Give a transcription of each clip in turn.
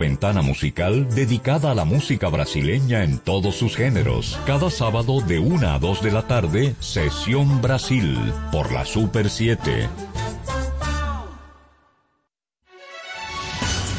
Ventana musical dedicada a la música brasileña en todos sus géneros. Cada sábado de 1 a 2 de la tarde, Sesión Brasil, por la Super 7.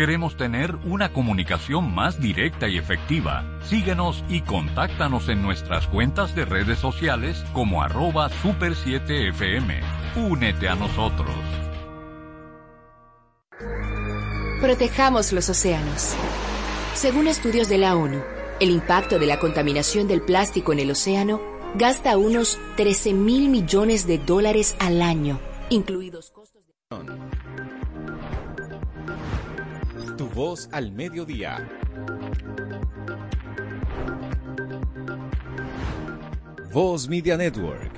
Queremos tener una comunicación más directa y efectiva. Síguenos y contáctanos en nuestras cuentas de redes sociales como arroba super7fm. Únete a nosotros. Protejamos los océanos. Según estudios de la ONU, el impacto de la contaminación del plástico en el océano gasta unos 13 mil millones de dólares al año, incluidos costos de... Voz al mediodía. Voz Media Network.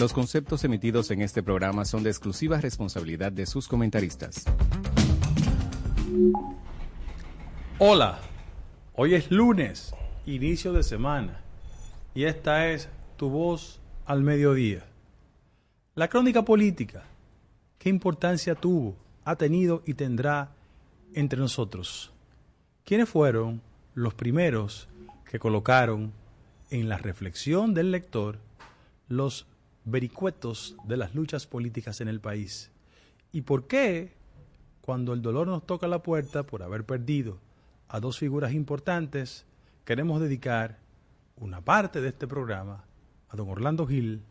Los conceptos emitidos en este programa son de exclusiva responsabilidad de sus comentaristas. Hola, hoy es lunes, inicio de semana, y esta es tu voz al mediodía. La crónica política, ¿qué importancia tuvo, ha tenido y tendrá entre nosotros? ¿Quiénes fueron los primeros que colocaron en la reflexión del lector los vericuetos de las luchas políticas en el país? ¿Y por qué, cuando el dolor nos toca la puerta por haber perdido a dos figuras importantes, queremos dedicar una parte de este programa a don Orlando Gil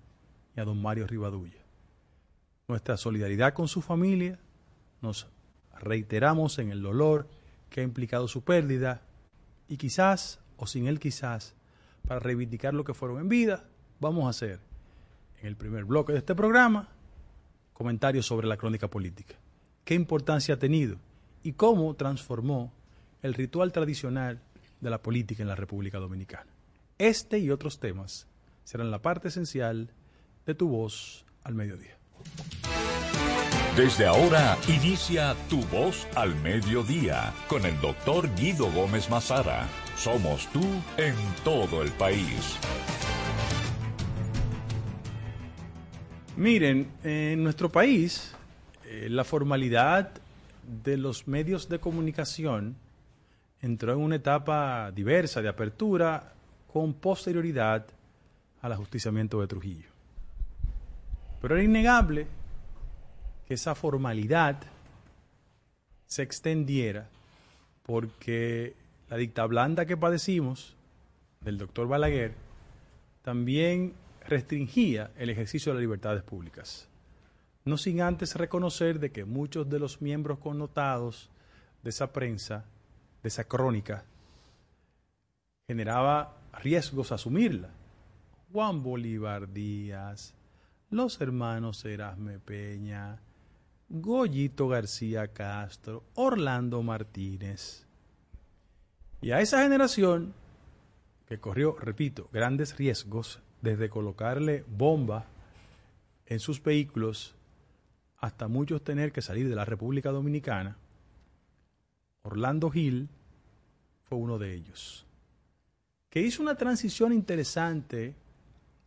y a don Mario Rivadulla. Nuestra solidaridad con su familia, nos reiteramos en el dolor que ha implicado su pérdida y quizás, o sin él quizás, para reivindicar lo que fueron en vida, vamos a hacer en el primer bloque de este programa comentarios sobre la crónica política. ¿Qué importancia ha tenido y cómo transformó el ritual tradicional de la política en la República Dominicana? Este y otros temas serán la parte esencial de tu voz al mediodía. Desde ahora inicia Tu Voz al Mediodía con el doctor Guido Gómez Mazara. Somos tú en todo el país. Miren, en nuestro país, eh, la formalidad de los medios de comunicación entró en una etapa diversa de apertura con posterioridad al ajusticiamiento de Trujillo. Pero era innegable que esa formalidad se extendiera porque la dicta blanda que padecimos del doctor Balaguer también restringía el ejercicio de las libertades públicas. No sin antes reconocer de que muchos de los miembros connotados de esa prensa, de esa crónica, generaba riesgos asumirla. Juan Bolívar Díaz, los hermanos Erasme Peña, Goyito García Castro, Orlando Martínez. Y a esa generación que corrió, repito, grandes riesgos desde colocarle bomba en sus vehículos hasta muchos tener que salir de la República Dominicana, Orlando Gil fue uno de ellos, que hizo una transición interesante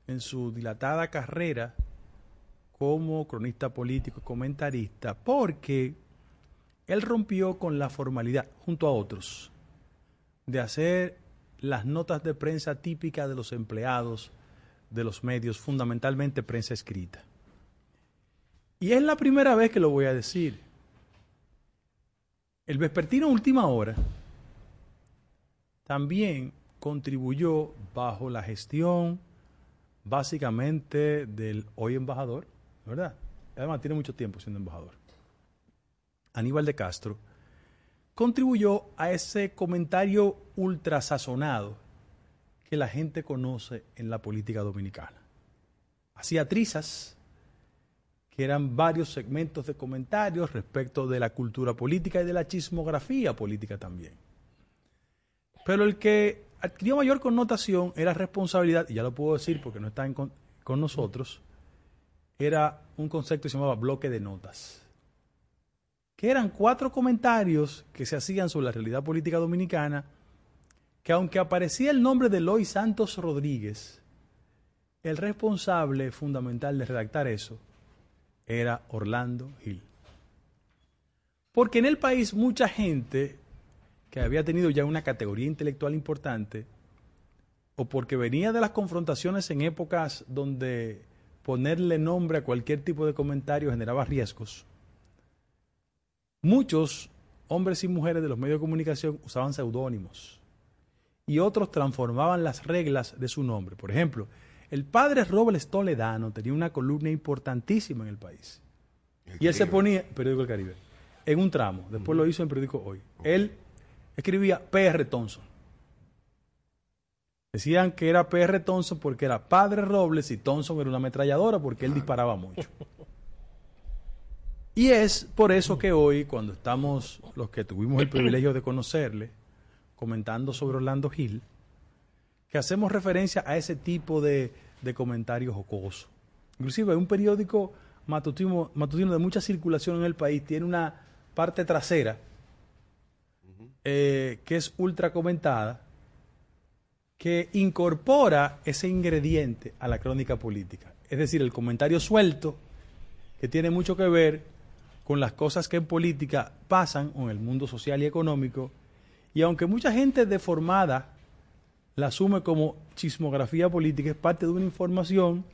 en su dilatada carrera como cronista político, comentarista, porque él rompió con la formalidad, junto a otros, de hacer las notas de prensa típicas de los empleados de los medios, fundamentalmente prensa escrita. Y es la primera vez que lo voy a decir. El vespertino Última Hora también contribuyó bajo la gestión básicamente del hoy embajador, ¿verdad? Además tiene mucho tiempo siendo embajador. Aníbal de Castro contribuyó a ese comentario ultra sazonado que la gente conoce en la política dominicana. Hacía trizas, que eran varios segmentos de comentarios respecto de la cultura política y de la chismografía política también. Pero el que adquirió mayor connotación era responsabilidad, y ya lo puedo decir porque no está con, con nosotros, era un concepto que se llamaba bloque de notas, que eran cuatro comentarios que se hacían sobre la realidad política dominicana, que aunque aparecía el nombre de Lois Santos Rodríguez, el responsable fundamental de redactar eso era Orlando Gil. Porque en el país mucha gente que había tenido ya una categoría intelectual importante, o porque venía de las confrontaciones en épocas donde ponerle nombre a cualquier tipo de comentario generaba riesgos, muchos hombres y mujeres de los medios de comunicación usaban seudónimos y otros transformaban las reglas de su nombre. Por ejemplo, el padre Robles Toledano tenía una columna importantísima en el país. y él se ponía, periódico El Caribe, en un tramo, después lo hizo en periódico Hoy. Él escribía PR Thompson. Decían que era PR Thompson porque era padre Robles y Thompson era una ametralladora porque él disparaba mucho. Y es por eso que hoy, cuando estamos, los que tuvimos el privilegio de conocerle, comentando sobre Orlando Gil, que hacemos referencia a ese tipo de, de comentarios jocosos. Inclusive un periódico matutino, matutino de mucha circulación en el país tiene una parte trasera eh, que es ultra comentada, que incorpora ese ingrediente a la crónica política. Es decir, el comentario suelto, que tiene mucho que ver con las cosas que en política pasan o en el mundo social y económico, y aunque mucha gente deformada la asume como chismografía política, es parte de una información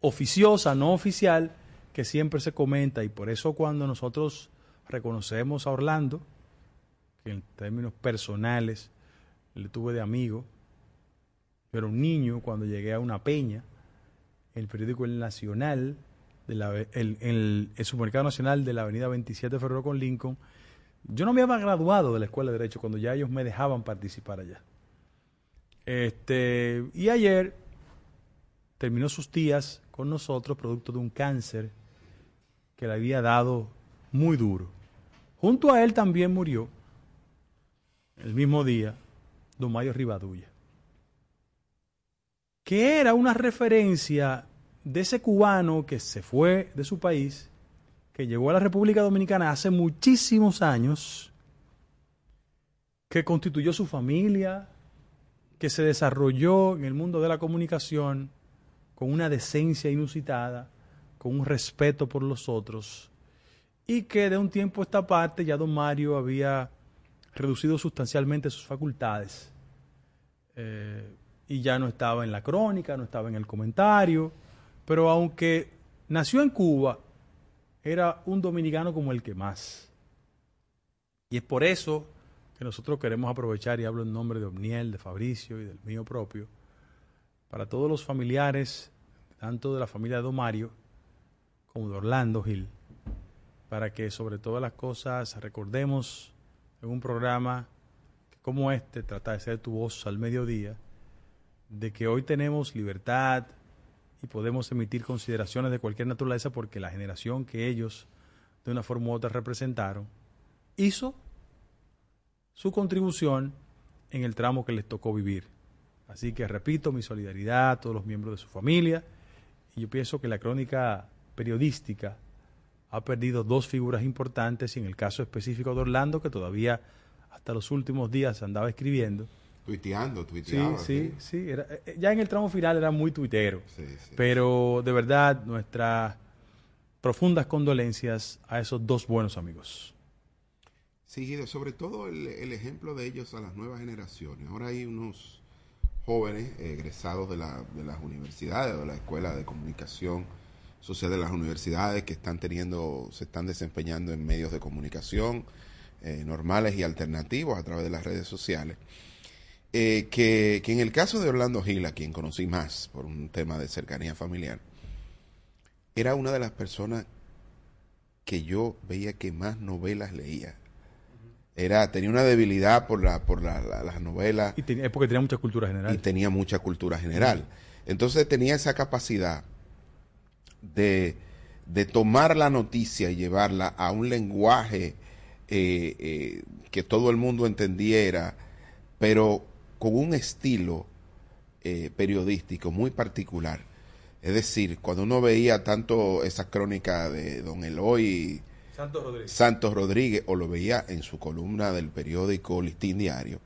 oficiosa, no oficial, que siempre se comenta, y por eso cuando nosotros reconocemos a Orlando, que en términos personales le tuve de amigo. Yo era un niño cuando llegué a una peña, el periódico El Nacional, el, supermercado nacional de la avenida 27 de Febrero con Lincoln. Yo no me había graduado de la escuela de Derecho cuando ya ellos me dejaban participar allá. Este, y ayer terminó sus días con nosotros, producto de un cáncer que le había dado muy duro. Junto a él también murió el mismo día, don Mario Rivadulla, que era una referencia de ese cubano que se fue de su país, que llegó a la República Dominicana hace muchísimos años, que constituyó su familia, que se desarrolló en el mundo de la comunicación con una decencia inusitada, con un respeto por los otros, y que de un tiempo a esta parte ya don Mario había reducido sustancialmente sus facultades eh, y ya no estaba en la crónica, no estaba en el comentario, pero aunque nació en Cuba, era un dominicano como el que más. Y es por eso que nosotros queremos aprovechar, y hablo en nombre de Omniel, de Fabricio y del mío propio, para todos los familiares, tanto de la familia de Don Mario como de Orlando Gil, para que sobre todas las cosas recordemos en un programa como este, trata de ser tu voz al mediodía, de que hoy tenemos libertad y podemos emitir consideraciones de cualquier naturaleza porque la generación que ellos de una forma u otra representaron hizo su contribución en el tramo que les tocó vivir. Así que repito mi solidaridad a todos los miembros de su familia y yo pienso que la crónica periodística ha perdido dos figuras importantes y en el caso específico de Orlando, que todavía hasta los últimos días andaba escribiendo. Tuiteando, tuiteando. Sí, sí, sí. Era, eh, ya en el tramo final era muy tuitero. pero de verdad, nuestras profundas condolencias a esos dos buenos amigos. Sí, sobre todo el, ejemplo de ellos a las nuevas generaciones. Ahora hay unos jóvenes egresados de, la, de las universidades o de la escuela de comunicación social de las universidades que están teniendo, se están desempeñando en medios de comunicación eh, normales y alternativos a través de las redes sociales. Eh, que, que, en el caso de Orlando Gil, a quien conocí más por un tema de cercanía familiar, era una de las personas que yo veía que más novelas leía. Era, tenía una debilidad por la, por la, las novelas. Y es porque tenía mucha cultura general. Y tenía mucha cultura general. Entonces tenía esa capacidad de, de tomar la noticia y llevarla a un lenguaje eh, eh, que todo el mundo entendiera, pero con un estilo eh, periodístico muy particular. Es decir, cuando uno veía tanto esa crónica de don Eloy Santos Rodríguez. Santos Rodríguez o lo veía en su columna del periódico Listín Diario,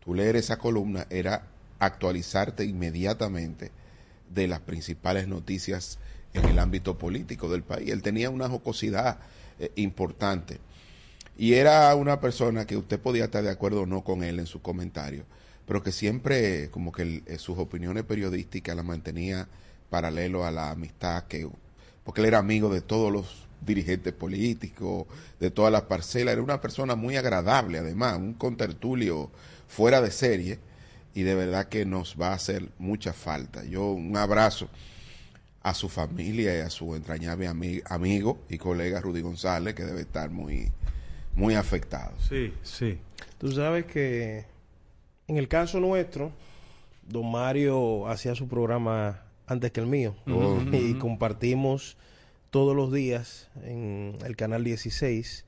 tú leer esa columna era actualizarte inmediatamente de las principales noticias en el ámbito político del país. Él tenía una jocosidad eh, importante. Y era una persona que usted podía estar de acuerdo o no con él en su comentario, pero que siempre como que eh, sus opiniones periodísticas las mantenía paralelo a la amistad que porque él era amigo de todos los dirigentes políticos, de todas las parcelas, era una persona muy agradable además, un contertulio fuera de serie y de verdad que nos va a hacer mucha falta. Yo un abrazo a su familia y a su entrañable amigo y colega Rudy González, que debe estar muy, muy afectado. Sí, sí. Tú sabes que en el caso nuestro, don Mario hacía su programa antes que el mío y compartimos todos los días en el canal 16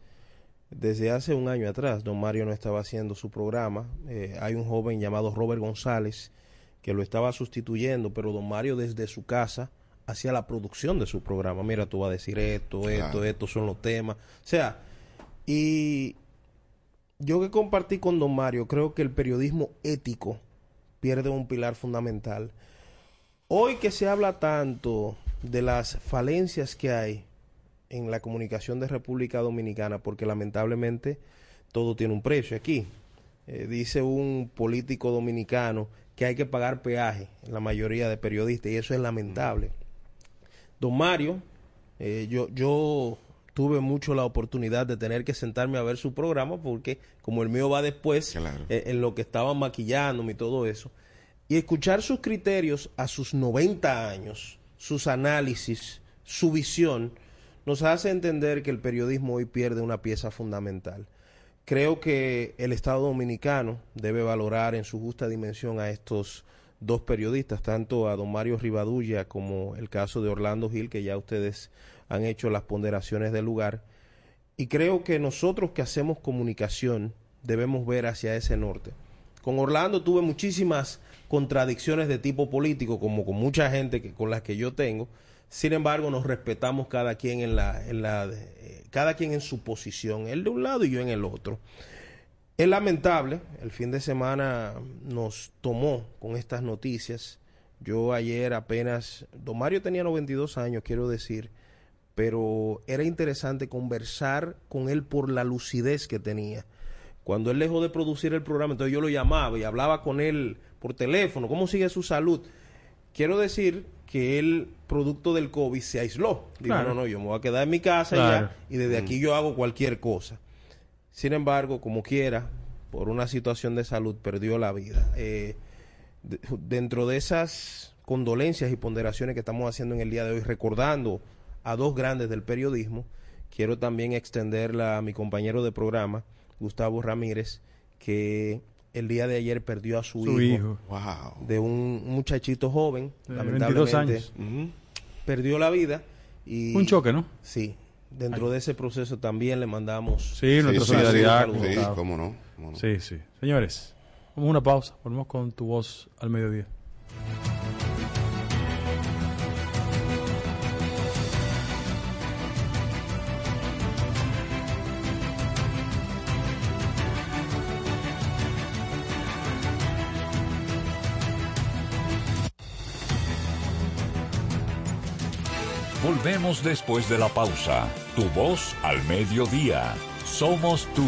desde hace un año atrás, don Mario no estaba haciendo su programa. Eh, hay un joven llamado Robert González que lo estaba sustituyendo, pero don Mario desde su casa hacía la producción de su programa. Mira, tú vas a decir esto, esto, estos son los temas. O sea, y yo que compartí con don Mario, creo que el periodismo ético pierde un pilar fundamental. Hoy que se habla tanto de las falencias que hay en la comunicación de República Dominicana, porque lamentablemente todo tiene un precio aquí. Eh, dice un político dominicano que hay que pagar peaje en la mayoría de periodistas y eso es lamentable. Don Mario, eh, yo, yo tuve mucho la oportunidad de tener que sentarme a ver su programa porque como el mío va después, eh, en lo que estaban maquillándome y todo eso, y escuchar sus criterios a sus 90 años, sus análisis, su visión, nos hace entender que el periodismo hoy pierde una pieza fundamental. Creo que el Estado dominicano debe valorar en su justa dimensión a estos dos periodistas, tanto a don Mario Rivadulla como el caso de Orlando Gil, que ya ustedes han hecho las ponderaciones del lugar. Y creo que nosotros que hacemos comunicación debemos ver hacia ese norte. Con Orlando tuve muchísimas contradicciones de tipo político, como con mucha gente que, con las que yo tengo, sin embargo, nos respetamos cada quien en la, eh, cada quien en su posición, él de un lado y yo en el otro. Es lamentable, el fin de semana nos tomó con estas noticias. Yo ayer apenas, don Mario tenía 92 años, quiero decir, pero era interesante conversar con él por la lucidez que tenía. Cuando él dejó de producir el programa, entonces yo lo llamaba y hablaba con él por teléfono, ¿cómo sigue su salud? Quiero decir que él, producto del COVID, se aisló. Dijo, no, no, yo me voy a quedar en mi casa ya, y desde aquí yo hago cualquier cosa. Sin embargo, como quiera, por una situación de salud, perdió la vida. Eh, dentro de esas condolencias y ponderaciones que estamos haciendo en el día de hoy, recordando a dos grandes del periodismo, quiero también extenderla a mi compañero de programa, Gustavo Ramírez, que el día de ayer perdió a su, hijo, de un muchachito joven, lamentablemente. Perdió la vida. Y, un choque, ¿no? Sí. Dentro de ese proceso también le mandamos... Sí, nuestra solidaridad. Sí, cómo no, Sí, sí. Señores, vamos a una pausa. Volvemos con tu voz al mediodía. Volvemos después de la pausa. Tu voz al mediodía. Somos tú.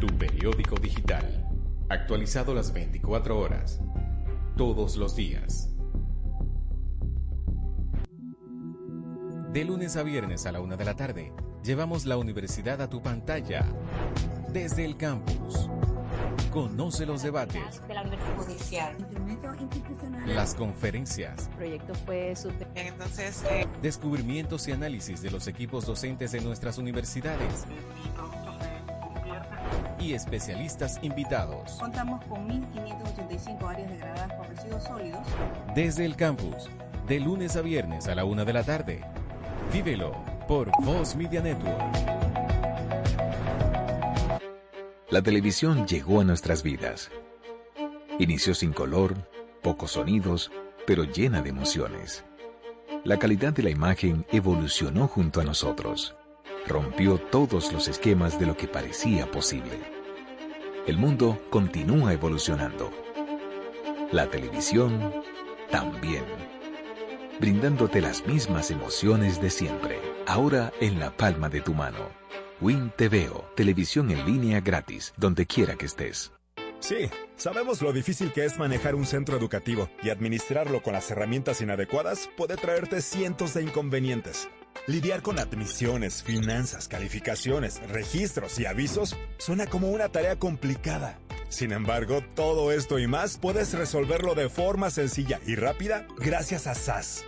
Tu periódico digital. Actualizado las 24 horas. Todos los días. De lunes a viernes a la una de la tarde, llevamos la universidad a tu pantalla. Desde el campus. Conoce los debates, de la Universidad Judicial. las conferencias, El proyecto fue Entonces, eh, descubrimientos y análisis de los equipos docentes de nuestras universidades y especialistas invitados. Contamos con 1.585 áreas degradadas por residuos sólidos. Desde el campus, de lunes a viernes a la una de la tarde. Vívelo por Voz Media Network. La televisión llegó a nuestras vidas. Inició sin color, pocos sonidos, pero llena de emociones. La calidad de la imagen evolucionó junto a nosotros. Rompió todos los esquemas de lo que parecía posible. El mundo continúa evolucionando. La televisión también. Brindándote las mismas emociones de siempre, ahora en la palma de tu mano. Win TVO, televisión en línea gratis, donde quiera que estés. Sí, sabemos lo difícil que es manejar un centro educativo y administrarlo con las herramientas inadecuadas puede traerte cientos de inconvenientes. Lidiar con admisiones, finanzas, calificaciones, registros y avisos suena como una tarea complicada. Sin embargo, todo esto y más puedes resolverlo de forma sencilla y rápida gracias a SAS.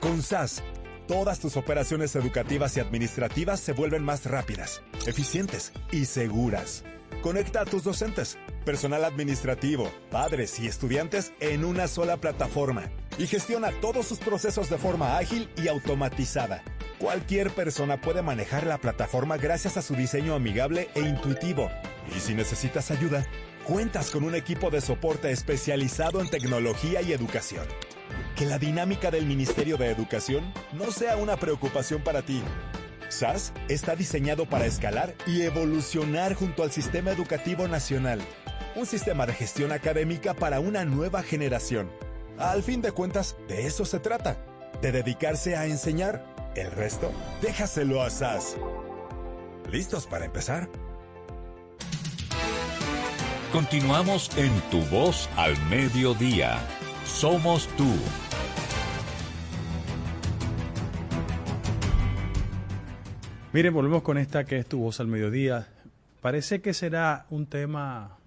Con SAS, todas tus operaciones educativas y administrativas se vuelven más rápidas, eficientes y seguras. Conecta a tus docentes, personal administrativo, padres y estudiantes en una sola plataforma y gestiona todos sus procesos de forma ágil y automatizada. Cualquier persona puede manejar la plataforma gracias a su diseño amigable e intuitivo. Y si necesitas ayuda, cuentas con un equipo de soporte especializado en tecnología y educación. Que la dinámica del Ministerio de Educación no sea una preocupación para ti. SAS está diseñado para escalar y evolucionar junto al Sistema Educativo Nacional. Un sistema de gestión académica para una nueva generación. Al fin de cuentas, de eso se trata. De dedicarse a enseñar. El resto, déjaselo a SAS. ¿Listos para empezar? Continuamos en Tu Voz al Mediodía. Somos tú. Miren, volvemos con esta que es tu voz al mediodía. Parece que será un tema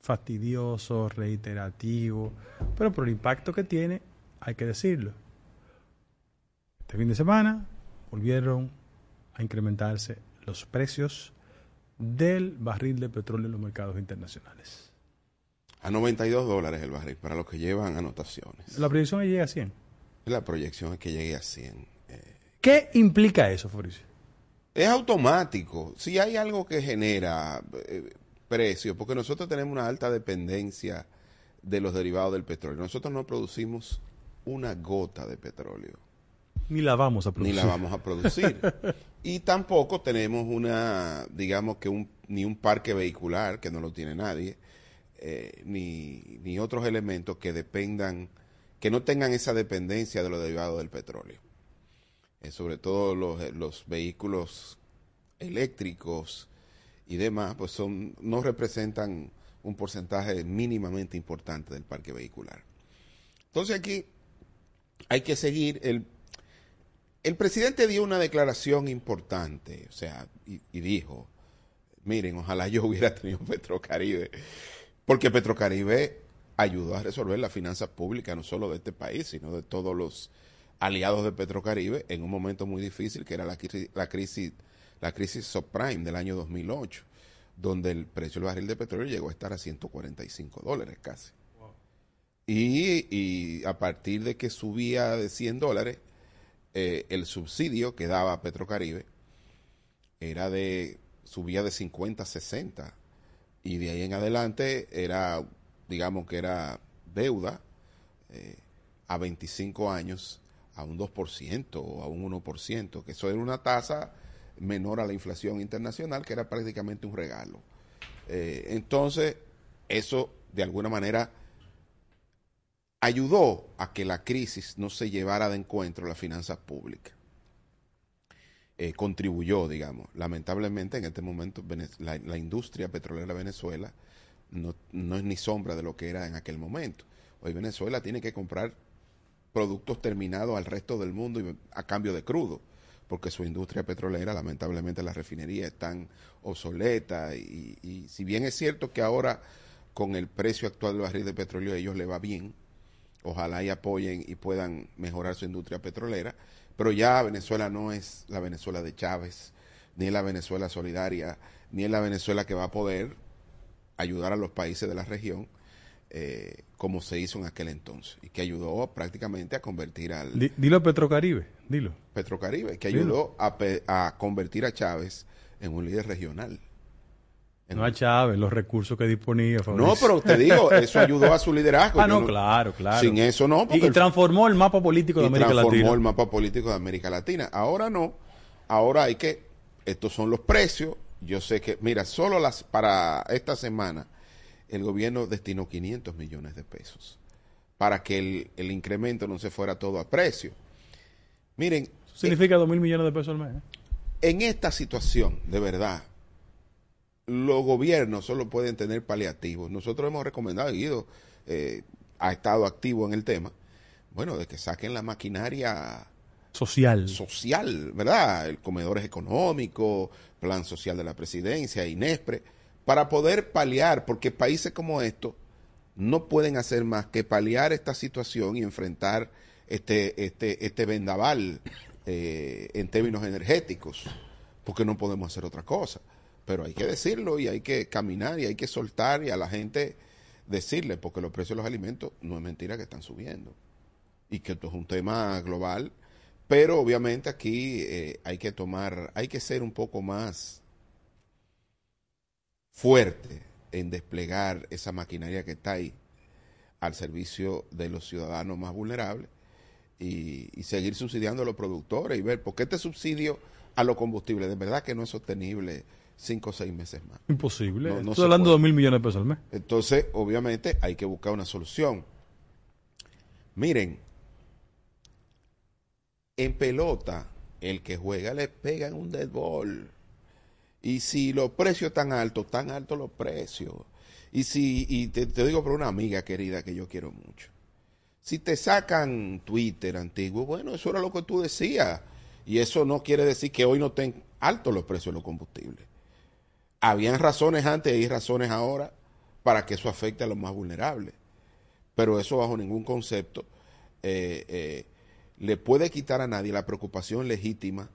fastidioso, reiterativo, pero por el impacto que tiene, hay que decirlo. Este fin de semana volvieron a incrementarse los precios del barril de petróleo en los mercados internacionales. A 92 dólares el barril para los que llevan anotaciones. La proyección llega a 100. La proyección es que llegue a 100. ¿Qué implica eso, Fabricio? Es automático. Si hay algo que genera eh, precio, porque nosotros tenemos una alta dependencia de los derivados del petróleo. Nosotros no producimos una gota de petróleo. Ni la vamos a producir. Ni la vamos a producir. y tampoco tenemos una, digamos que un, ni un parque vehicular, que no lo tiene nadie, eh, ni, ni otros elementos que dependan, que no tengan esa dependencia de los derivados del petróleo. Eh, sobre todo los, los vehículos eléctricos y demás, pues son, no representan un porcentaje mínimamente importante del parque vehicular. Entonces aquí hay que seguir el el presidente dio una declaración importante, o sea, y, y, dijo, miren, ojalá yo hubiera tenido Petrocaribe, porque Petrocaribe ayudó a resolver las finanzas públicas no solo de este país, sino de todos los aliados de Petrocaribe en un momento muy difícil que era la, la crisis la crisis subprime del año 2008, donde el precio del barril de petróleo llegó a estar a 145 dólares casi. Wow. Y, y a partir de que subía de 100 dólares, eh, el subsidio que daba Petrocaribe era de subía de 50 a 60 y de ahí en adelante era digamos que era deuda eh, a 25 años a un 2% o a un 1%, que eso era una tasa menor a la inflación internacional, que era prácticamente un regalo. Eh, entonces, eso de alguna manera ayudó a que la crisis no se llevara de encuentro las finanzas públicas. Eh, contribuyó, digamos. Lamentablemente, en este momento, la, industria petrolera de Venezuela no, no, es ni sombra de lo que era en aquel momento. Hoy Venezuela tiene que comprar productos terminados al resto del mundo a cambio de crudo, porque su industria petrolera, lamentablemente, las refinerías están obsoletas y, y si bien es cierto que ahora con el precio actual del barril de petróleo a ellos le va bien, ojalá y apoyen y puedan mejorar su industria petrolera, pero ya Venezuela no es la Venezuela de Chávez, ni es la Venezuela solidaria, ni es la Venezuela que va a poder ayudar a los países de la región eh, como se hizo en aquel entonces y que ayudó prácticamente a convertir al... dilo Petrocaribe, dilo. Petrocaribe, que ayudó a, a, convertir a Chávez en un líder regional. No a Chávez, los recursos que disponía. No, pero te digo, eso ayudó a su liderazgo. ah, no, claro, claro. Sin eso no. Y, transformó el mapa político de América Latina. Transformó el mapa político de América Latina. Ahora no. Ahora hay que, estos son los precios. Yo sé que, mira, solo las para esta semana el gobierno destinó 500 millones de pesos para que el, incremento no se fuera todo a precio. Miren. significa 2 mil millones de pesos al mes. ¿eh? En esta situación, de verdad, los gobiernos solo pueden tener paliativos. Nosotros hemos recomendado, Guido eh, ha estado activo en el tema, bueno, de que saquen la maquinaria social. Social, ¿verdad? El comedores económico, plan social de la presidencia, INESPRE para poder paliar, porque países como estos no pueden hacer más que paliar esta situación y enfrentar este, este, este vendaval eh, en términos energéticos, porque no podemos hacer otra cosa. Pero hay que decirlo y hay que caminar y hay que soltar y a la gente decirle, porque los precios de los alimentos no es mentira que están subiendo. Y que esto es un tema global, pero obviamente aquí eh, hay que tomar, hay que ser un poco más fuerte en desplegar esa maquinaria que está ahí al servicio de los ciudadanos más vulnerables y, seguir subsidiando a los productores y ver por qué este subsidio a los combustibles de verdad que no es sostenible cinco o seis meses más. Imposible. Estoy hablando de dos mil millones de pesos al mes. Entonces, obviamente, hay que buscar una solución. Miren, en pelota, el que juega le pega en un dead ball. Y si los precios están altos, están altos los precios. Y si, y te, digo por una amiga querida que yo quiero mucho. Si te sacan Twitter antiguo, bueno, eso era lo que tú decías. Y eso no quiere decir que hoy no estén altos los precios de los combustibles. Habían razones antes y razones ahora para que eso afecte a los más vulnerables. Pero eso bajo ningún concepto eh, eh, le puede quitar a nadie la preocupación legítima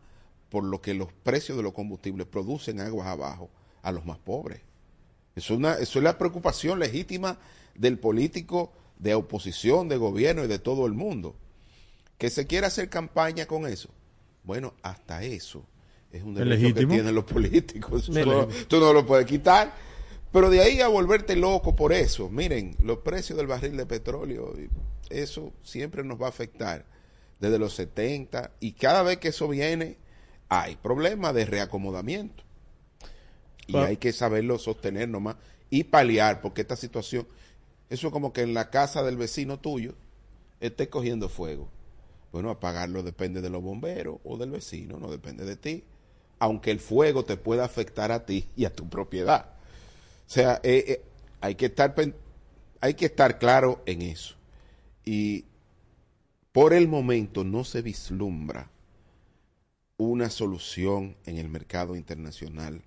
por lo que los precios de los combustibles producen aguas abajo a los más pobres. Es una, eso es la preocupación legítima del político de oposición, de gobierno y de todo el mundo. Que se quiera hacer campaña con eso. Bueno, hasta eso es un derecho que tienen los políticos. tú no lo puedes quitar. Pero de ahí a volverte loco por eso. Miren, los precios del barril de petróleo, eso siempre nos va a afectar desde los 70 y cada vez que eso viene hay problemas de reacomodamiento. Y hay que saberlo sostener nomás y paliar, porque esta situación, eso es como que en la casa del vecino tuyo esté cogiendo fuego. Bueno, apagarlo depende de los bomberos o del vecino, no depende de ti. Aunque el fuego te pueda afectar a ti y a tu propiedad. O sea, eh, eh, hay, que estar, hay que estar claro en eso. Y por el momento no se vislumbra una solución en el mercado internacional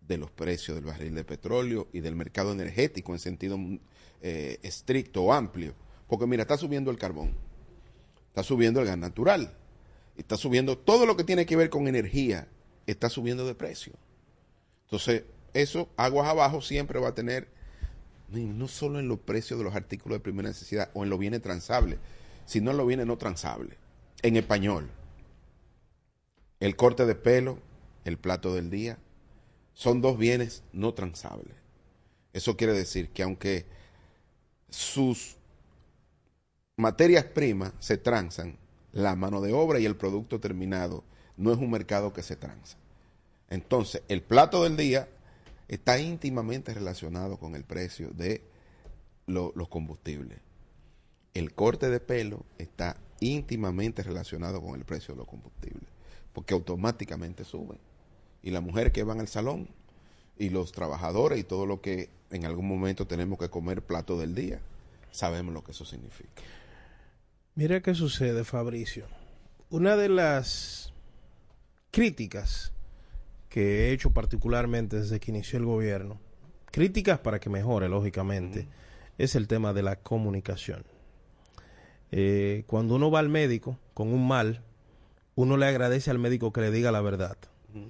de los precios del barril de petróleo y del mercado energético en sentido eh, estricto o amplio. Porque mira, está subiendo el carbón, está subiendo el gas natural, está subiendo todo lo que tiene que ver con energía, está subiendo de precio. Entonces, eso, aguas abajo, siempre va a tener, no solo en los precios de los artículos de primera necesidad o en los bienes transables, sino en los bienes no transables. En español, el corte de pelo, el plato del día, son dos bienes no transables. Eso quiere decir que aunque sus materias primas se transan, la mano de obra y el producto terminado no es un mercado que se transa. Entonces, el plato del día está íntimamente relacionado con el precio de los combustibles. El corte de pelo está íntimamente relacionado con el precio de los combustibles, porque automáticamente sube. Y la mujer que va al salón y los trabajadores y todo lo que en algún momento tenemos que comer plato del día, sabemos lo que eso significa. Mira qué sucede, Fabricio. Una de las críticas que he hecho particularmente desde que inició el gobierno, críticas para que mejore, lógicamente, es el tema de la comunicación. Eh, cuando uno va al médico con un mal, uno le agradece al médico que le diga la verdad.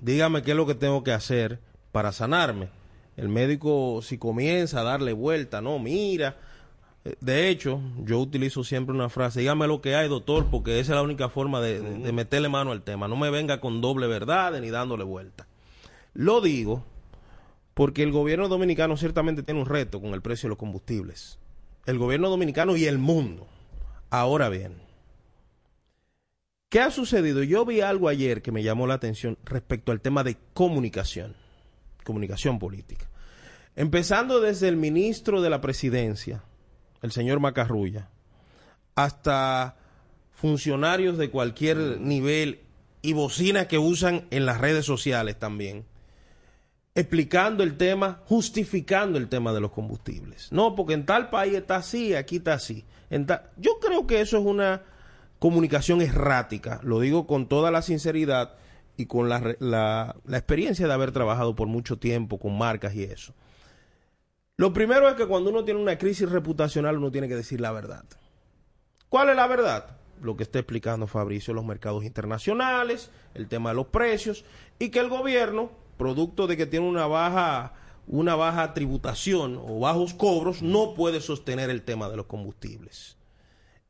Dígame qué es lo que tengo que hacer para sanarme. El médico si comienza a darle vuelta, no, mira. De hecho, yo utilizo siempre una frase, dígame lo que hay, doctor, porque esa es la única forma de, de meterle mano al tema. No me venga con doble verdad ni dándole vuelta. Lo digo porque el gobierno dominicano ciertamente tiene un reto con el precio de los combustibles. El gobierno dominicano y el mundo. Ahora bien, ¿qué ha sucedido? Yo vi algo ayer que me llamó la atención respecto al tema de comunicación, comunicación política. Empezando desde el ministro de la presidencia, el señor Macarrulla, hasta funcionarios de cualquier nivel y bocinas que usan en las redes sociales también explicando el tema, justificando el tema de los combustibles. No, porque en tal país está así, aquí está así. Yo creo que eso es una comunicación errática, lo digo con toda la sinceridad y con la, la, la experiencia de haber trabajado por mucho tiempo con marcas y eso. Lo primero es que cuando uno tiene una crisis reputacional uno tiene que decir la verdad. ¿Cuál es la verdad? Lo que está explicando Fabricio, los mercados internacionales, el tema de los precios y que el gobierno producto de que tiene una baja una baja tributación o bajos cobros, no puede sostener el tema de los combustibles.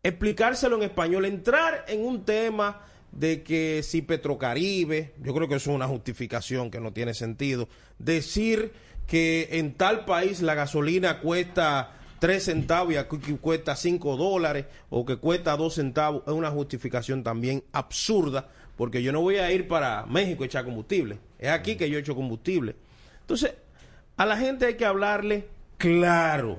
Explicárselo en español, entrar en un tema de que si Petrocaribe, yo creo que eso es una justificación que no tiene sentido, decir que en tal país la gasolina cuesta 3 centavos y aquí cuesta 5 dólares o que cuesta 2 centavos, es una justificación también absurda porque yo no voy a ir para México a echar combustible. Es aquí que yo echo combustible. Entonces, a la gente hay que hablarle claro.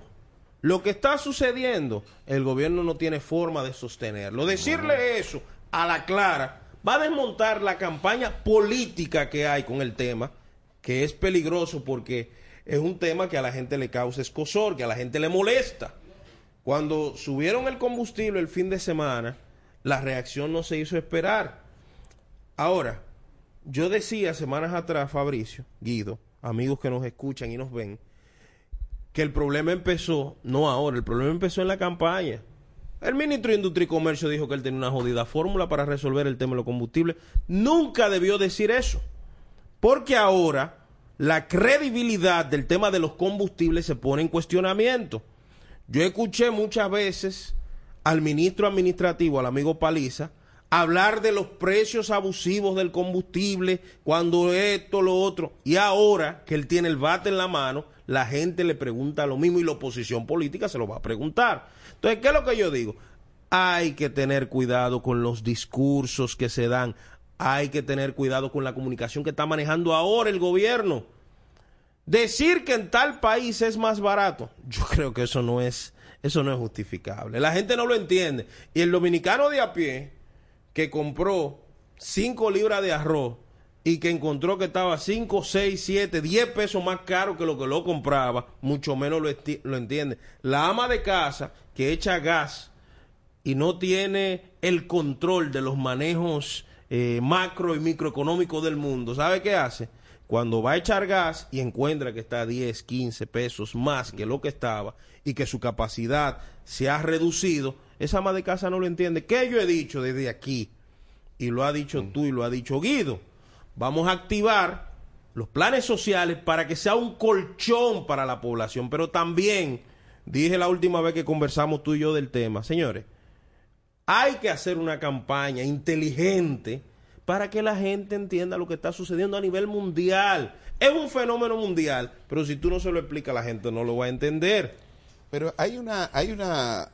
Lo que está sucediendo, el gobierno no tiene forma de sostenerlo. Decirle eso a la clara va a desmontar la campaña política que hay con el tema, que es peligroso porque es un tema que a la gente le causa escosor, que a la gente le molesta. Cuando subieron el combustible el fin de semana, la reacción no se hizo esperar. Ahora, yo decía semanas atrás, Fabricio, Guido, amigos que nos escuchan y nos ven, que el problema empezó, no ahora, el problema empezó en la campaña. El ministro de Industria y Comercio dijo que él tenía una jodida fórmula para resolver el tema de los combustibles. Nunca debió decir eso. Porque ahora la credibilidad del tema de los combustibles se pone en cuestionamiento. Yo escuché muchas veces al ministro administrativo, al amigo Paliza, hablar de los precios abusivos del combustible, cuando esto, lo otro. Y ahora que él tiene el bate en la mano, la gente le pregunta lo mismo y la oposición política se lo va a preguntar. Entonces, ¿qué es lo que yo digo? Hay que tener cuidado con los discursos que se dan. Hay que tener cuidado con la comunicación que está manejando ahora el gobierno. Decir que en tal país es más barato, yo creo que eso no es, eso no es justificable. La gente no lo entiende. Y el dominicano de a pie, que compró 5 libras de arroz y que encontró que estaba 5, 6, 7, 10 pesos más caro que lo que lo compraba, mucho menos lo, lo entiende. La ama de casa que echa gas y no tiene el control de los manejos eh, macro y microeconómicos del mundo, ¿sabe qué hace? Cuando va a echar gas y encuentra que está 10, 15 pesos más que lo que estaba y que su capacidad se ha reducido, esa ama de casa no lo entiende. ¿Qué yo he dicho desde aquí? Y lo ha dicho tú y lo ha dicho Guido. Vamos a activar los planes sociales para que sea un colchón para la población, pero también, dije la última vez que conversamos tú y yo del tema, señores, hay que hacer una campaña inteligente para que la gente entienda lo que está sucediendo a nivel mundial. Es un fenómeno mundial, pero si tú no se lo explicas, la gente no lo va a entender. Pero hay una, hay una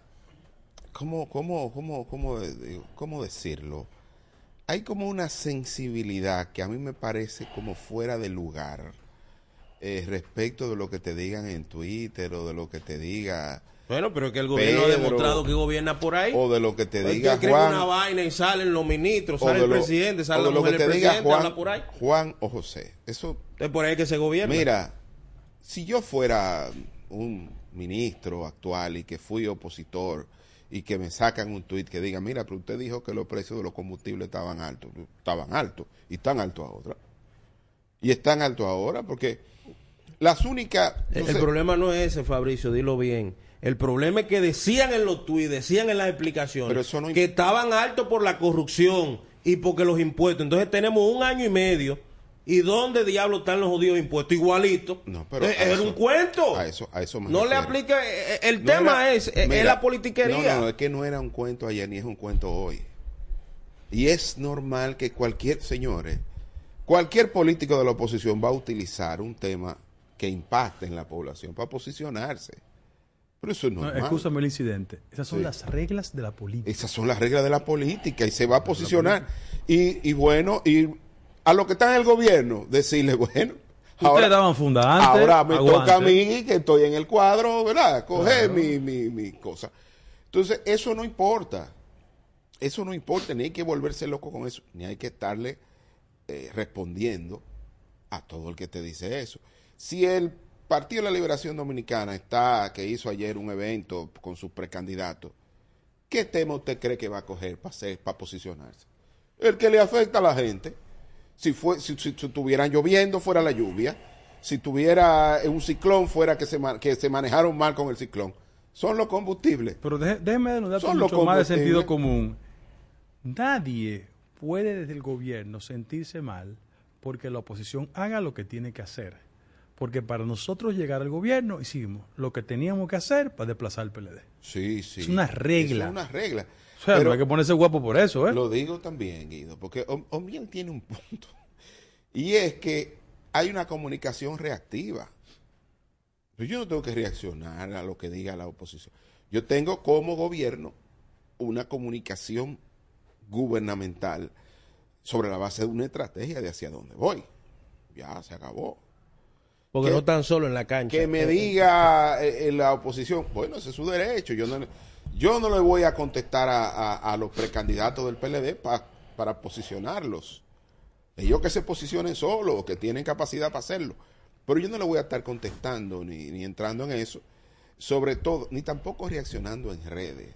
¿cómo, cómo, cómo, cómo, cómo decirlo? Hay como una sensibilidad que a mí me parece como fuera de lugar eh, respecto de lo que te digan en Twitter o de lo que te diga bueno, pero es que el gobierno ha demostrado que gobierna por ahí. O de lo que te diga Juan. una vaina y salen los ministros, sale el presidente, sale la mujer del presidente, Juan, habla por ahí. Juan o José. Eso es por ahí que se gobierna. Mira, si yo fuera un ministro actual y que fui opositor y que me sacan un tuit que diga, mira, pero usted dijo que los precios de los combustibles estaban altos. Estaban altos. Y están altos ahora. Y están altos ahora porque las únicas... el problema no es ese, Fabricio, dilo bien el problema es que decían en los tweets, decían en las explicaciones que estaban altos por la corrupción y porque los impuestos. Entonces tenemos un año y medio. ¿Y dónde diablos están los jodidos impuestos? Igualito. No, pero es, un cuento. A eso, a eso no le aplica. Eh, eh, el tema es, es, la politiquería. No, no, es que no era un cuento ayer ni es un cuento hoy. Y es normal que cualquier, señores, cualquier político de la oposición va a utilizar un tema que impacte en la población para posicionarse. Pero eso es normal. No, escúchame el incidente. Esas son las reglas de la política. Esas son las reglas de la política y se va a posicionar. Y, y bueno, y a lo que está en el gobierno, decirle, bueno. Ustedes daban funda antes. Ahora me toca a mí, que estoy en el cuadro, ¿verdad? Coger mi, mi, mi cosa. Entonces, eso no importa. Eso no importa, ni hay que volverse loco con eso, ni hay que estarle eh, respondiendo a todo el que te dice eso. Si el Partido de la Liberación Dominicana está, que hizo ayer un evento con sus precandidatos, ¿qué tema usted cree que va a coger para, para posicionarse? El que le afecta a la gente. Si, fue, si, estuvieran lloviendo, fuera la lluvia. Si tuviera un ciclón, fuera que se, que se manejaron mal con el ciclón. Son los combustibles. Pero déjeme dar un dato mucho más de sentido común. Nadie puede desde el gobierno sentirse mal porque la oposición haga lo que tiene que hacer porque para nosotros llegar al gobierno hicimos lo que teníamos que hacer para desplazar el PLD. Sí, sí. Es una regla. Es una regla. O sea, no hay que ponerse guapo por eso, ¿eh? Lo digo también, Guido, porque Omiel tiene un punto. Y es que hay una comunicación reactiva. Yo no tengo que reaccionar a lo que diga la oposición. Yo tengo como gobierno una comunicación gubernamental sobre la base de una estrategia de hacia dónde voy. Ya se acabó. Porque no tan solo en la cancha. Que me diga en eh, eh, la oposición, bueno, ese es su derecho. Yo no, yo no le voy a contestar a, los precandidatos del PLD para posicionarlos. Ellos que se posicionen solos, que tienen capacidad para hacerlo. Pero yo no le voy a estar contestando ni, ni entrando en eso. Sobre todo, ni tampoco reaccionando en redes.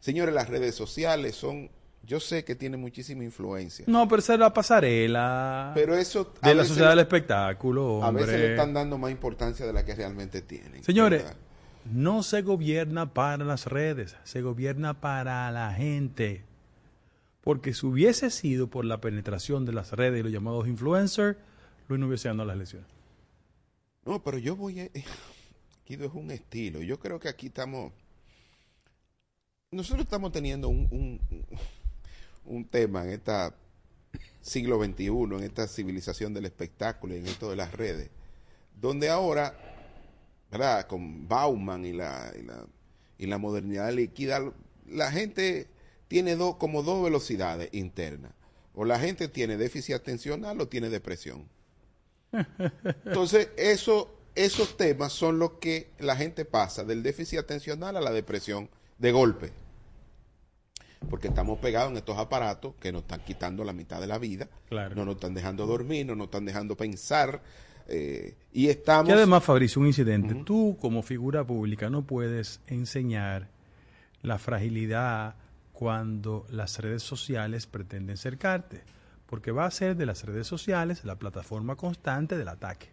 Señores, las redes sociales son yo sé que tiene muchísima influencia. No, pero esa es la pasarela. Pero eso. De la sociedad del espectáculo. A veces le están dando más importancia de la que realmente tienen. Señores, no se gobierna para las redes, se gobierna para la gente. Porque si hubiese sido por la penetración de las redes y los llamados influencers, Luis no hubiese ganado las elecciones. No, pero yo voy a. Guido es un estilo. Yo creo que aquí estamos. Nosotros estamos teniendo un un tema en este siglo XXI, en esta civilización del espectáculo y en esto de las redes, donde ahora, ¿verdad? Con Bauman y la, y la, y la modernidad líquida, la gente tiene dos, como dos velocidades internas. O la gente tiene déficit atencional o tiene depresión. Entonces, eso, esos temas son los que la gente pasa del déficit atencional a la depresión de golpe porque estamos pegados en estos aparatos que nos están quitando la mitad de la vida, no nos están dejando dormir, no nos están dejando pensar. Eh, y estamos... Y además, Fabricio, un incidente. Tú, como figura pública, no puedes enseñar la fragilidad cuando las redes sociales pretenden cercarte, porque va a ser de las redes sociales la plataforma constante del ataque.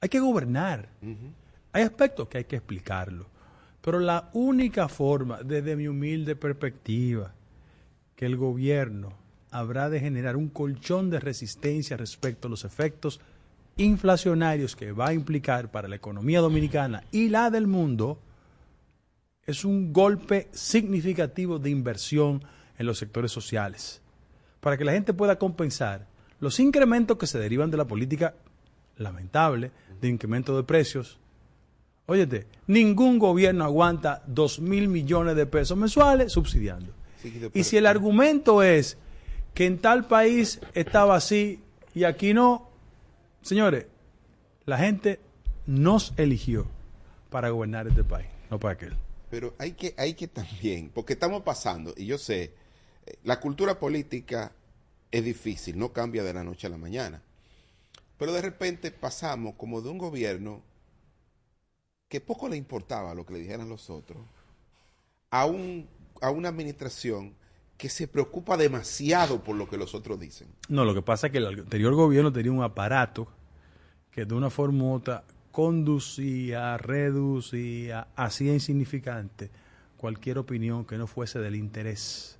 Hay que gobernar. Hay aspectos que hay que explicarlo. Pero la única forma, desde mi humilde perspectiva, que el gobierno habrá de generar un colchón de resistencia respecto a los efectos inflacionarios que va a implicar para la economía dominicana y la del mundo, es un golpe significativo de inversión en los sectores sociales, para que la gente pueda compensar los incrementos que se derivan de la política lamentable de incremento de precios, Óyete, ningún gobierno aguanta dos mil millones de pesos mensuales subsidiando. y si el argumento es que en tal país estaba así y aquí no, señores, la gente nos eligió para gobernar este país, no para aquel. Pero hay que, hay que también, porque estamos pasando, y yo sé, la cultura política es difícil, no cambia de la noche a la mañana. Pero de repente pasamos como de un gobierno que poco le importaba lo que le dijeran los otros, a, un, a una administración que se preocupa demasiado por lo que los otros dicen. No, lo que pasa es que el anterior gobierno tenía un aparato que de una forma u otra conducía, reducía, hacía insignificante cualquier opinión que no fuese del interés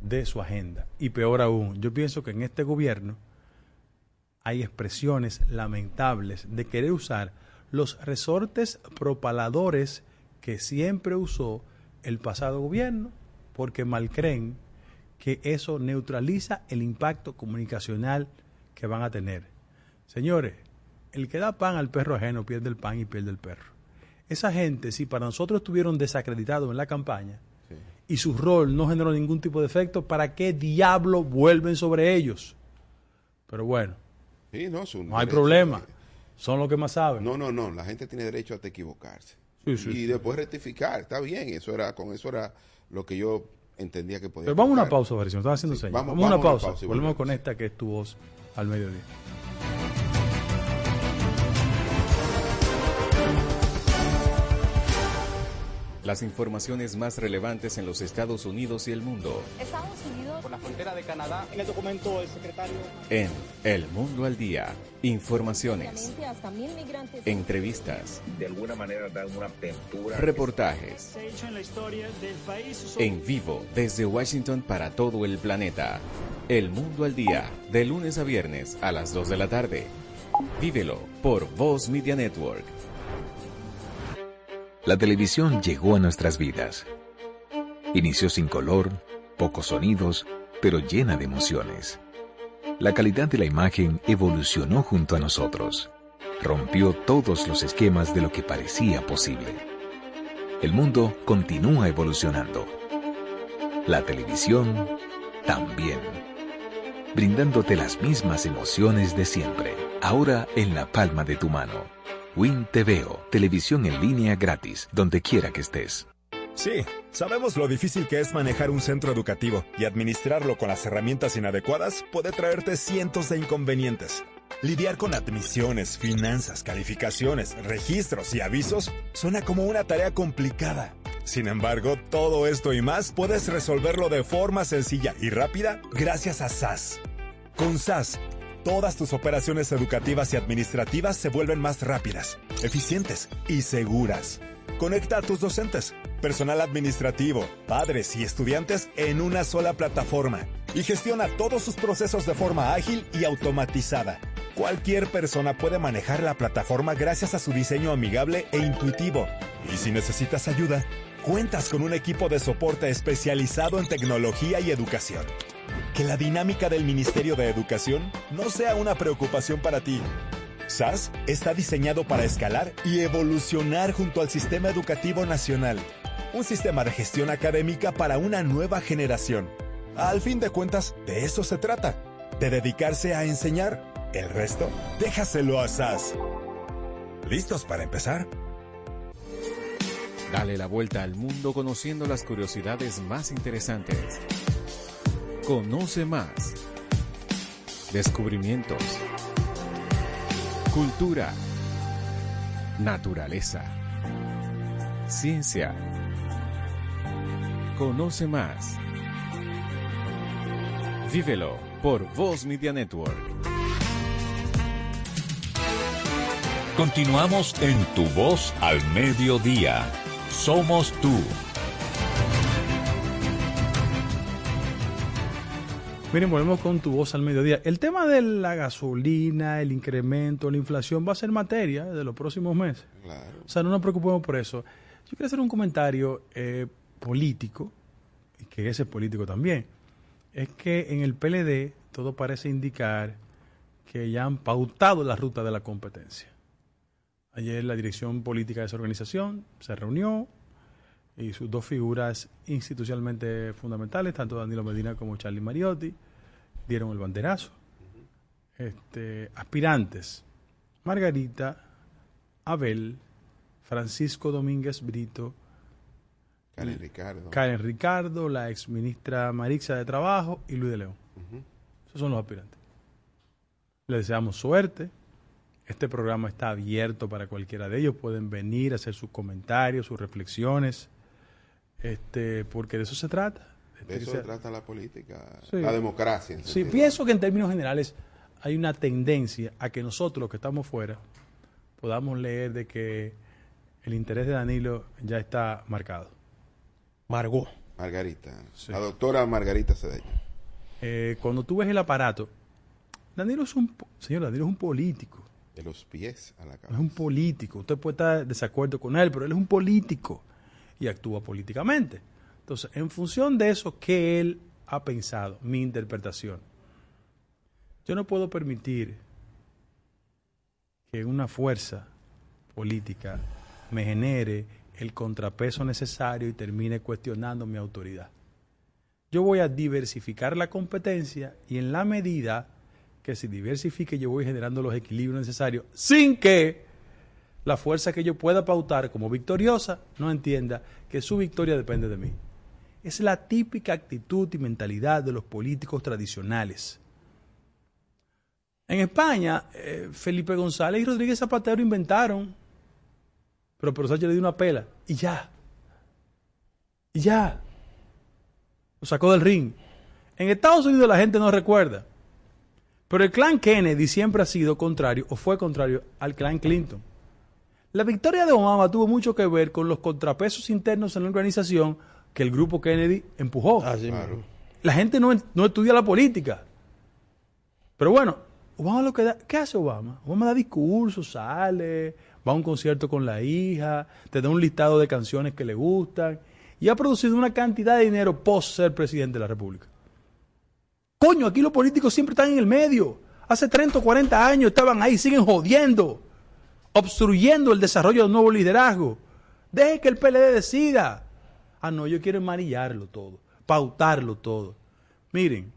de su agenda. Y peor aún, yo pienso que en este gobierno hay expresiones lamentables de querer usar los resortes propaladores que siempre usó el pasado gobierno, porque mal creen que eso neutraliza el impacto comunicacional que van a tener. Señores, el que da pan al perro ajeno pierde el pan y pierde el perro. Esa gente, si para nosotros estuvieron desacreditados en la campaña y su rol no generó ningún tipo de efecto, ¿para qué diablo vuelven sobre ellos? Pero bueno, no, hay problema. Son los que más saben. No, no, no. La gente tiene derecho a equivocarse. y después rectificar. Está bien. Eso era, con eso era lo que yo entendía que podía. Pero vamos a una pausa, Versión. Estaba haciendo señas. Vamos, a una pausa. Volvemos con esta que es tu voz al mediodía. Las informaciones más relevantes en los Estados Unidos y el mundo. Estados Unidos. Por la frontera de Canadá. En el documento del secretario. En El Mundo al Día. Informaciones. Entrevistas. De alguna manera dan una apertura. Reportajes. En vivo desde Washington para todo el planeta. El Mundo al Día. De lunes a viernes a las 2 de la tarde. Vívelo por Voz Media Network. La televisión llegó a nuestras vidas. Inició sin color, pocos sonidos, pero llena de emociones. La calidad de la imagen evolucionó junto a nosotros. Rompió todos los esquemas de lo que parecía posible. El mundo continúa evolucionando. La televisión también. Brindándote las mismas emociones de siempre, ahora en la palma de tu mano Win TVO, televisión en línea gratis, donde quiera que estés. Sí, sabemos lo difícil que es manejar un centro educativo y administrarlo con las herramientas inadecuadas puede traerte cientos de inconvenientes. Lidiar con admisiones, finanzas, calificaciones, registros y avisos suena como una tarea complicada. Sin embargo, todo esto y más puedes resolverlo de forma sencilla y rápida gracias a SAS. Con SAS, todas tus operaciones educativas y administrativas se vuelven más rápidas, eficientes y seguras. Conecta a tus docentes, personal administrativo, padres y estudiantes en una sola plataforma y gestiona todos sus procesos de forma ágil y automatizada. Cualquier persona puede manejar la plataforma gracias a su diseño amigable e intuitivo. Y si necesitas ayuda, cuentas con un equipo de soporte especializado en tecnología y educación que la dinámica del Ministerio de Educación no sea una preocupación para ti. SAS está diseñado para escalar y evolucionar junto al sistema educativo nacional, un sistema de gestión académica para una nueva generación. Al fin de cuentas, de eso se trata, de dedicarse a enseñar. El resto, déjaselo a SAS. ¿Listos para empezar? Dale la vuelta al mundo conociendo las curiosidades más interesantes. Conoce más. Descubrimientos. Cultura. Naturaleza. Ciencia. Conoce más. Vívelo por Voz Media Network. Continuamos en Tu Voz al Mediodía. Somos tú. Miren, volvemos con tu voz al mediodía. El tema de la gasolina, el incremento, la inflación va a ser materia de los próximos meses. Claro. O sea, no nos preocupemos por eso. Yo quiero hacer un comentario eh, político, y que ese es político también. Es que en el PLD todo parece indicar que ya han pautado la ruta de la competencia. Ayer la dirección política de esa organización se reunió y sus dos figuras institucionalmente fundamentales, tanto Danilo Medina como Charlie Mariotti, dieron el banderazo. Este, aspirantes, Margarita, Abel, Francisco Domínguez Brito, Karen Ricardo. Karen Ricardo, la ex ministra Marixa de Trabajo y Luis de León. Esos son los aspirantes. Les deseamos suerte. Este programa está abierto para cualquiera de ellos. Pueden venir a hacer sus comentarios, sus reflexiones, este, porque de eso se trata. De eso se trata la política, Sí. la democracia. en Sí, sentido. pienso que en términos generales hay una tendencia a que nosotros, los que estamos fuera, podamos leer de que el interés de Danilo ya está marcado. Margot. Margarita. La doctora Margarita Cedeño. Eh, cuando tú ves el aparato, Danilo es un, señor, Danilo es un político. De los pies a la cabeza. Es un político. Usted puede estar de desacuerdo con él, pero él es un político y actúa políticamente. Entonces, en función de eso, ¿qué él ha pensado? Mi interpretación. Yo no puedo permitir que una fuerza política me genere el contrapeso necesario y termine cuestionando mi autoridad. Yo voy a diversificar la competencia y en la medida que se diversifique yo voy generando los equilibrios necesarios sin que la fuerza que yo pueda pautar como victoriosa no entienda que su victoria depende de mí. Es la típica actitud y mentalidad de los políticos tradicionales. En España, eh, Felipe González y Rodríguez Zapatero inventaron, pero Pedro Sánchez le dio una pela y ya. Y ya. Lo sacó del ring. En Estados Unidos la gente no recuerda. Pero el clan Kennedy siempre ha sido contrario o fue contrario al clan Clinton. La victoria de Obama tuvo mucho que ver con los contrapesos internos en la organización que el grupo Kennedy empujó. La gente no, no estudia la política. Pero bueno, Obama lo que da, ¿qué hace Obama? Obama da discursos, sale, va a un concierto con la hija, te da un listado de canciones que le gustan y ha producido una cantidad de dinero post ser presidente de la República. Coño, aquí los políticos siempre están en el medio. Hace 30 o 40 años estaban ahí, siguen jodiendo, obstruyendo el desarrollo del nuevo liderazgo. Deje que el PLD decida. Ah, no, yo quiero marillarlo todo, pautarlo todo. Miren,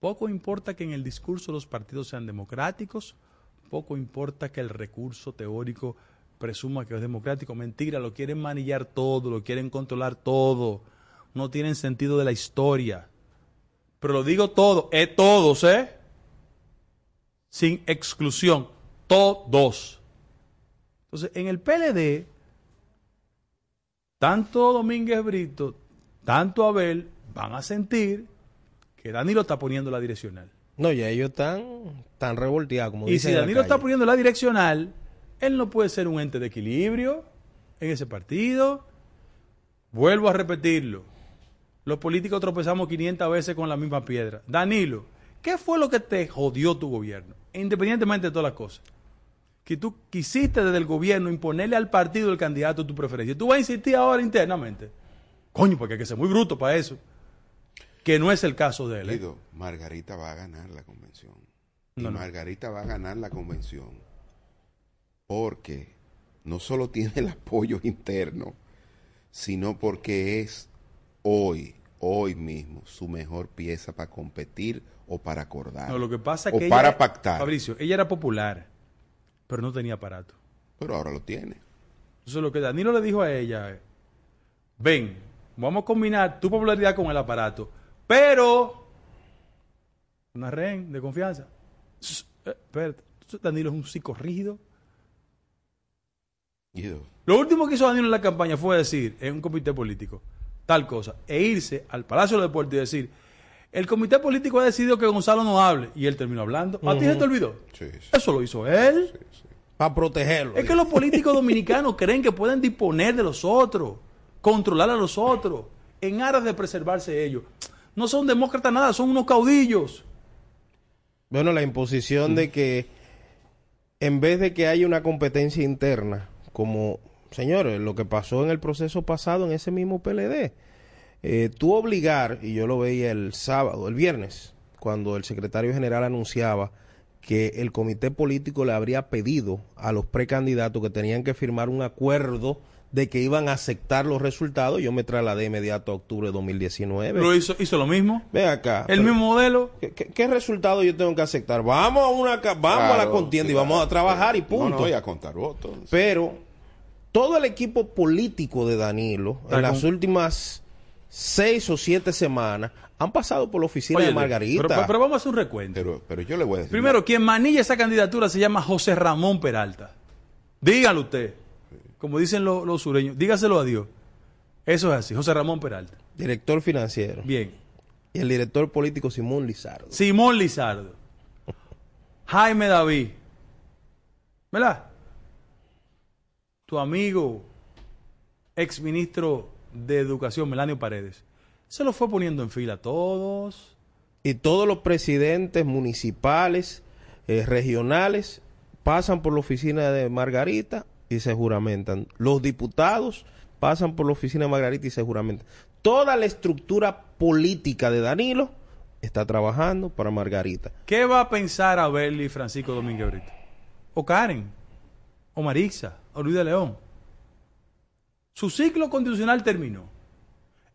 poco importa que en el discurso los partidos sean democráticos, poco importa que el recurso teórico presuma que es democrático. Mentira, lo quieren manillar todo, lo quieren controlar todo. No tienen sentido de la historia. Pero lo digo todo, es todos, ¿eh? Sin exclusión, todos. Entonces, en el PLD, tanto Domínguez Brito, tanto Abel van a sentir que Danilo está poniendo la direccional. No, ya ellos están tan revolteados como Y dicen si Danilo está poniendo la direccional, él no puede ser un ente de equilibrio en ese partido. Vuelvo a repetirlo. Los políticos tropezamos 500 veces con la misma piedra. Danilo, ¿qué fue lo que te jodió tu gobierno? Independientemente de todas las cosas. Que tú quisiste desde el gobierno imponerle al partido el candidato de tu preferencia. Tú vas a insistir ahora internamente. Coño, porque hay que ser muy bruto para eso. Que no es el caso de él. ¿eh? Margarita va a ganar la convención. Y no. Margarita va a ganar la convención porque no solo tiene el apoyo interno, sino porque es hoy, hoy mismo, su mejor pieza para competir o para acordar. No, lo que pasa es o que para ella- pactar. Fabricio, ella era popular, pero no tenía aparato. Pero ahora lo tiene. Entonces lo que Danilo le dijo a ella es, ven, vamos a combinar tu popularidad con el aparato, pero una rehén de confianza. Eh, espérate, Danilo es un psicorrígido. Guido, Lo último que hizo Danilo en la campaña fue decir, en un comité político, tal cosa, e irse al Palacio de Deportes y decir, el comité político ha decidido que Gonzalo no hable, y él terminó hablando. ¿A ti se te olvidó? Eso lo hizo él. Para protegerlo. Es que los políticos dominicanos creen que pueden disponer de los otros, controlar a los otros, en aras de preservarse ellos. No son demócratas nada, son unos caudillos. Bueno, la imposición de que en vez de que haya una competencia interna, como, señores, lo que pasó en el proceso pasado en ese mismo PLD, eh, tú obligar, y yo lo veía el sábado, el viernes, cuando el secretario general anunciaba que el comité político le habría pedido a los precandidatos que tenían que firmar un acuerdo de que iban a aceptar los resultados. Yo me trasladé inmediato a octubre de 2019. Pero hizo, hizo lo mismo. Ven acá. El pero- mismo modelo. ¿Qué, qué- qué resultado yo tengo que aceptar? Vamos a una vamos a la Claro, contienda y vamos a trabajar y punto. no, y a contar votos. Pero todo el equipo político de Danilo en las con- últimas seis o siete semanas han pasado por la oficina Oye, de Margarita. Pero, pero vamos a hacer un recuento. Pero, pero yo le voy a decir. Primero, quien manilla esa candidatura se llama José Ramón Peralta. Dígalo usted. Como dicen los, los sureños, dígaselo a Dios. Eso es así, José Ramón Peralta. director financiero. Bien. Y el director político Simón Lizardo. Simón Lizardo. Jaime David. ¿Verdad? Tu amigo, ex ministro de Educación, Melanio Paredes. Se lo fue poniendo en fila a todos. Y todos los presidentes municipales, eh, regionales, pasan por la oficina de Margarita y se juramentan. Los diputados pasan por la oficina de Margarita y se juramentan. Toda la estructura política de Danilo está trabajando para Margarita. ¿Qué va a pensar Abel y Francisco Domínguez ahorita? O Karen, o Marixa, o Luis de León. Su ciclo constitucional terminó.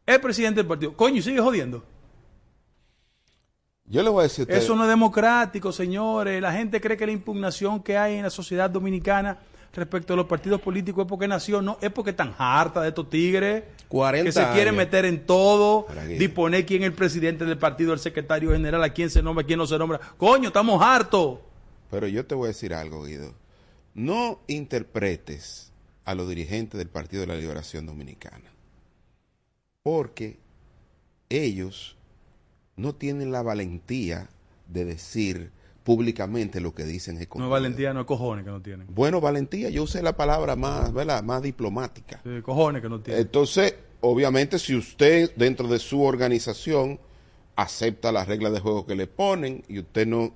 Es presidente del partido. Coño, y sigue jodiendo. Yo le voy a decir a usted. Eso no es democrático, señores. La gente cree que la impugnación que hay en la sociedad dominicana respecto a los partidos políticos es porque nació, no, es porque están harta de estos tigres 40 que se quieren años. meter en todo, disponer quién es el presidente del partido, el secretario general, a quién se nombra, quién no se nombra. Coño, estamos hartos. Pero yo te voy a decir algo, Guido. No interpretes a los dirigentes del Partido de la Liberación Dominicana. Porque ellos no tienen la valentía de decir públicamente lo que dicen. es No valentía, no es cojones que no tienen. Bueno, valentía, yo usé la palabra más, ¿verdad? más diplomática. Sí, cojones que no tienen. Entonces, obviamente, si usted dentro de su organización acepta las reglas de juego que le ponen y usted no,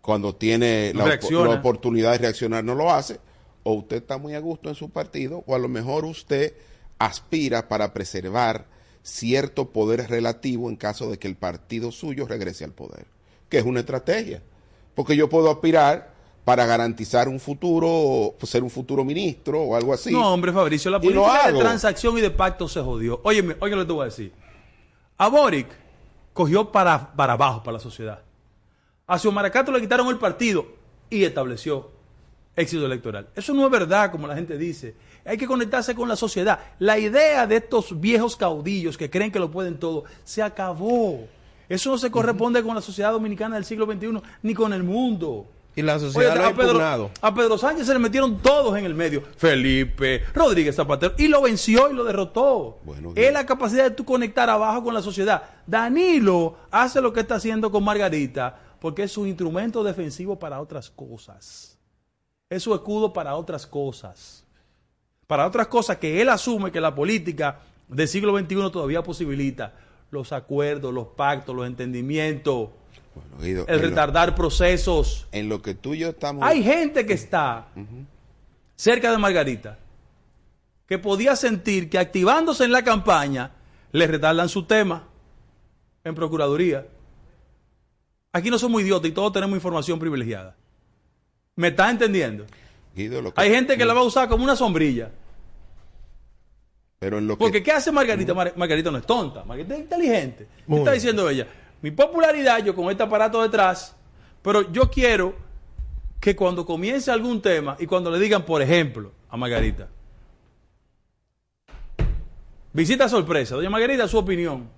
cuando tiene No la oportunidad de reaccionar, no lo hace, o usted está muy a gusto en su partido, o a lo mejor usted aspira para preservar cierto poder relativo en caso de que el partido suyo regrese al poder, que es una estrategia, porque yo puedo aspirar para garantizar un futuro, ser un futuro ministro o algo así. No, hombre, Fabricio, la política de transacción y de pacto se jodió. Óyeme, oye lo que te voy a decir. A Boric cogió para, para abajo, para la sociedad. A Xiomara Castro le quitaron el partido y estableció éxito electoral. Eso no es verdad, como la gente dice. Hay que conectarse con la sociedad. La idea de estos viejos caudillos que creen que lo pueden todo se acabó. Eso no se corresponde con la sociedad dominicana del siglo XXI ni con el mundo. Y la sociedad Oye, lo ha a, Pedro, a Pedro Sánchez se le metieron todos en el medio. Felipe, Rodríguez Zapatero. Y lo venció y lo derrotó. Bueno, es la capacidad de tú conectar abajo con la sociedad. Danilo hace lo que está haciendo con Margarita porque es su instrumento defensivo para otras cosas. Es su escudo para otras cosas. Para otras cosas que él asume que la política del siglo XXI todavía posibilita. Los acuerdos, los pactos, los entendimientos, Bueno, Guido, el lo- retardar procesos. en lo que tú y yo estamos... Hay gente que está cerca de Margarita que podía sentir que activándose en la campaña le retardan su tema en Procuraduría. Aquí no somos idiotas y todos tenemos información privilegiada. ¿Me está entendiendo? Guido, lo que- Hay gente que la va a usar como una sombrilla. Pero en lo que... Porque ¿qué hace Margarita? Mar- Margarita no es tonta, Margarita es inteligente. ¿Qué está diciendo ella? Mi popularidad, yo con este aparato detrás, pero yo quiero que cuando comience algún tema y cuando le digan, por ejemplo, a Margarita, visita sorpresa, doña Margarita, su opinión.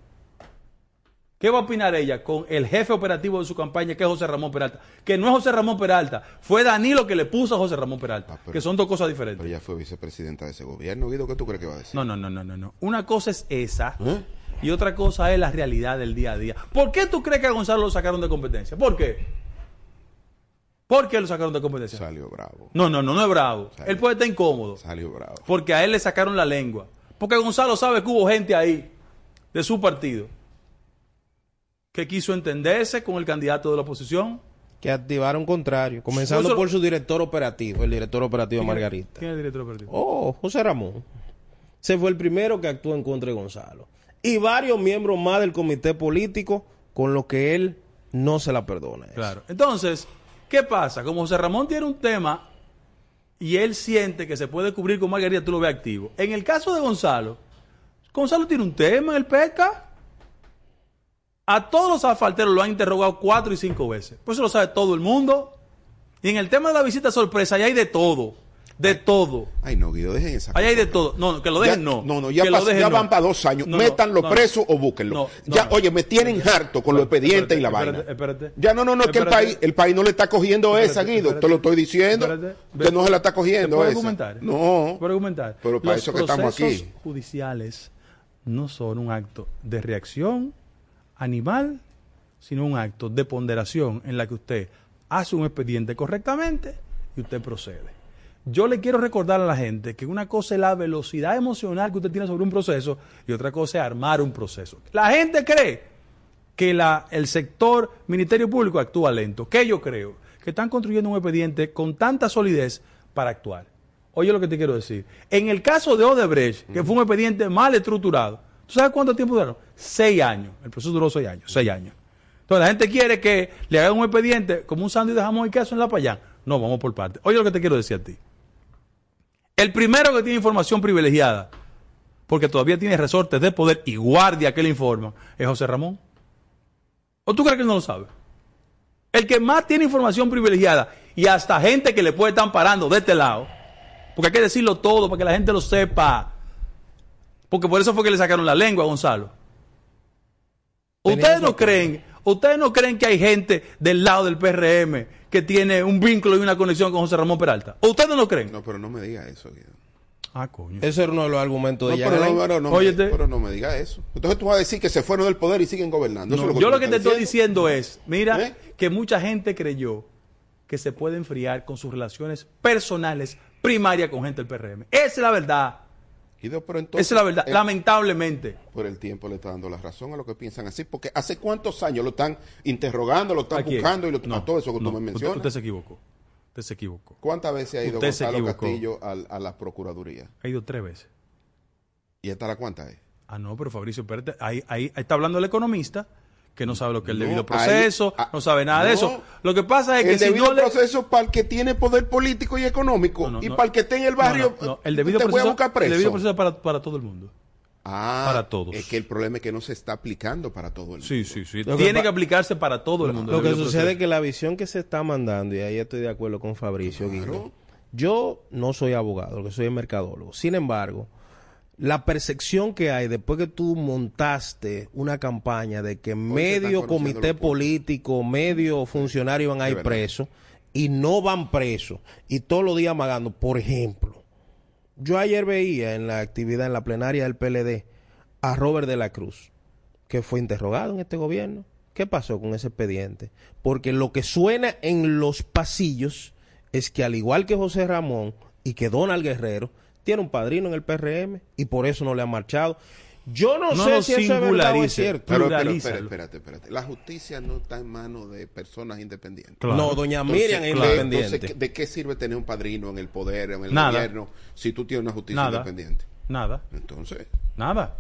¿Qué va a opinar ella con el jefe operativo de su campaña, que es José Ramón Peralta? Que no es José Ramón Peralta, fue Danilo que le puso a José Ramón Peralta, Ah, pero- que son dos cosas diferentes. Pero ella fue vicepresidenta de ese gobierno, Guido, ¿qué tú crees que va a decir? No, no, no, no, no, no. Una cosa es esa ¿Eh? y otra cosa es la realidad del día a día. ¿Por qué tú crees que a Gonzalo lo sacaron de competencia? ¿Por qué? ¿Por qué lo sacaron de competencia? Salió bravo, No, no, no, no es bravo. Salió. Él puede estar incómodo salió bravo. porque a él le sacaron la lengua. Porque Gonzalo sabe que hubo gente ahí de su partido que quiso entenderse con el candidato de la oposición. Que activaron contrario. Comenzando por su director operativo, el director operativo Margarita. ¿Quién es el director operativo? Oh, José Ramón. Se fue el primero que actuó en contra de Gonzalo. Y varios miembros más del comité político con lo que él no se la perdona. eso. Claro. Entonces, ¿Qué pasa? Como José Ramón tiene un tema y él siente que se puede cubrir con Margarita, tú lo ves activo. En el caso de Gonzalo, Gonzalo tiene un tema en el PECA. A todos los asfalteros lo han interrogado cuatro y cinco veces. Pues eso lo sabe todo el mundo. Y en el tema de la visita sorpresa, ahí hay de todo. De todo. Ay, no, Guido, dejen esa Ahí hay de todo. No, no, que lo dejen Ya- no. No, no, ya, pas- dejen ya no. van para dos años. No, Métanlo preso o búsquenlo. Ya, oye, me tienen harto con los expedientes y la Espérate, vaina. espérate. Ya no, no, no, es que el país, el país no le está cogiendo esa, Espérate, Guido. espérate. Te lo estoy diciendo. Espérate. Que no se la está ¿Te cogiendo puedo esa. argumentar? No. ¿Puedo argumentar? Pero para Los eso que estamos procesos aquí. judiciales no son un acto de reacción animal, sino un acto de ponderación en la que usted hace un expediente correctamente y usted procede. Yo le quiero recordar a la gente que una cosa es la velocidad emocional que usted tiene sobre un proceso y otra cosa es armar un proceso. La gente cree que el sector Ministerio Público actúa lento. ¿Qué yo creo? Que están construyendo un expediente con tanta solidez para actuar. Oye lo que te quiero decir. En el caso de Odebrecht, que fue un expediente mal estructurado, ¿tú sabes cuánto tiempo duró? Seis años. El proceso duró seis años. Seis años. Entonces la gente quiere que le hagan un expediente como un sándwich de jamón y queso en la payán. No, vamos por parte. Oye lo que te quiero decir a ti. El primero que tiene información privilegiada, porque todavía tiene resortes de poder y guardia que le informan, es José Ramón. ¿O tú crees que él no lo sabe? El que más tiene información privilegiada y hasta gente que le puede estar parando de este lado, porque hay que decirlo todo para que la gente lo sepa. Porque por eso fue que le sacaron la lengua a Gonzalo. Ustedes no creen, ustedes no creen que hay gente del lado del PRM que tiene un vínculo y una conexión con José Ramón Peralta. ¿Ustedes no lo creen? No, pero no me diga eso, Guido. Ah, coño. Ese era uno de los argumentos No, de pero, Jan no, pero no, Oye, me, te- pero no me diga eso. Entonces tú vas a decir que se fueron del poder y siguen gobernando. Eso No, es lo que yo lo que te estoy diciendo es, mira, ¿Eh? que mucha gente creyó que se puede enfriar con sus relaciones personales primarias con gente del PRM. Esa es la verdad. Guido, pero entonces, Esa es la verdad. eh, Lamentablemente. por el tiempo le está dando la razón a lo que piensan así, porque hace cuántos años lo están interrogando, lo están ¿A buscando y lo, No, a todo eso que no, tú me mencionas. Usted, se equivocó. Usted se equivocó. ¿Cuántas veces ha ido Usted Gonzalo. Castillo al- a, la Procuraduría? Ha ido tres veces. ¿Y esta la cuánta es? Ah, no, pero Fabricio, espérate. Ahí, ahí está hablando el economista que no sabe lo que es el debido proceso, ah, no sabe nada de eso. Lo que pasa es que el si debido no le... proceso para el que tiene poder político y económico No, no, y no. para el que esté en el barrio no, no, El debido te voy a proceso, buscar preso. el debido proceso es para, para todo el mundo. Ah, para todos. Es que el problema es que no se está aplicando para todo el mundo. Sí, sí, sí. Lo Tiene que aplicarse para todo el mundo. Lo que sucede proceso. es que la visión que se está mandando, y ahí estoy de acuerdo con Fabricio Guido, yo no soy abogado, lo que soy es mercadólogo. Sin embargo, la percepción que hay después que tú montaste una campaña de que medio comité político, medio funcionario van a ir presos y no van presos y todos los días amagando, por ejemplo, yo ayer veía en la actividad en la plenaria del PLD a Robert de la Cruz, que fue interrogado en este gobierno. ¿Qué pasó con ese expediente? Porque lo que suena en los pasillos es que al igual que José Ramón y que Donald Guerrero, tiene un padrino en el PRM y por eso no le han marchado. Yo no, No sé si eso es verdad o es cierto. Pero, pero, espérate, espérate, espérate. La justicia no está en manos de personas independientes. Claro. No, doña Entonces, Miriam es claro, independiente. entonces, ¿de qué sirve tener un padrino en el poder, en el Nada. gobierno, si tú tienes una justicia Nada. independiente? Nada. Entonces, Nada.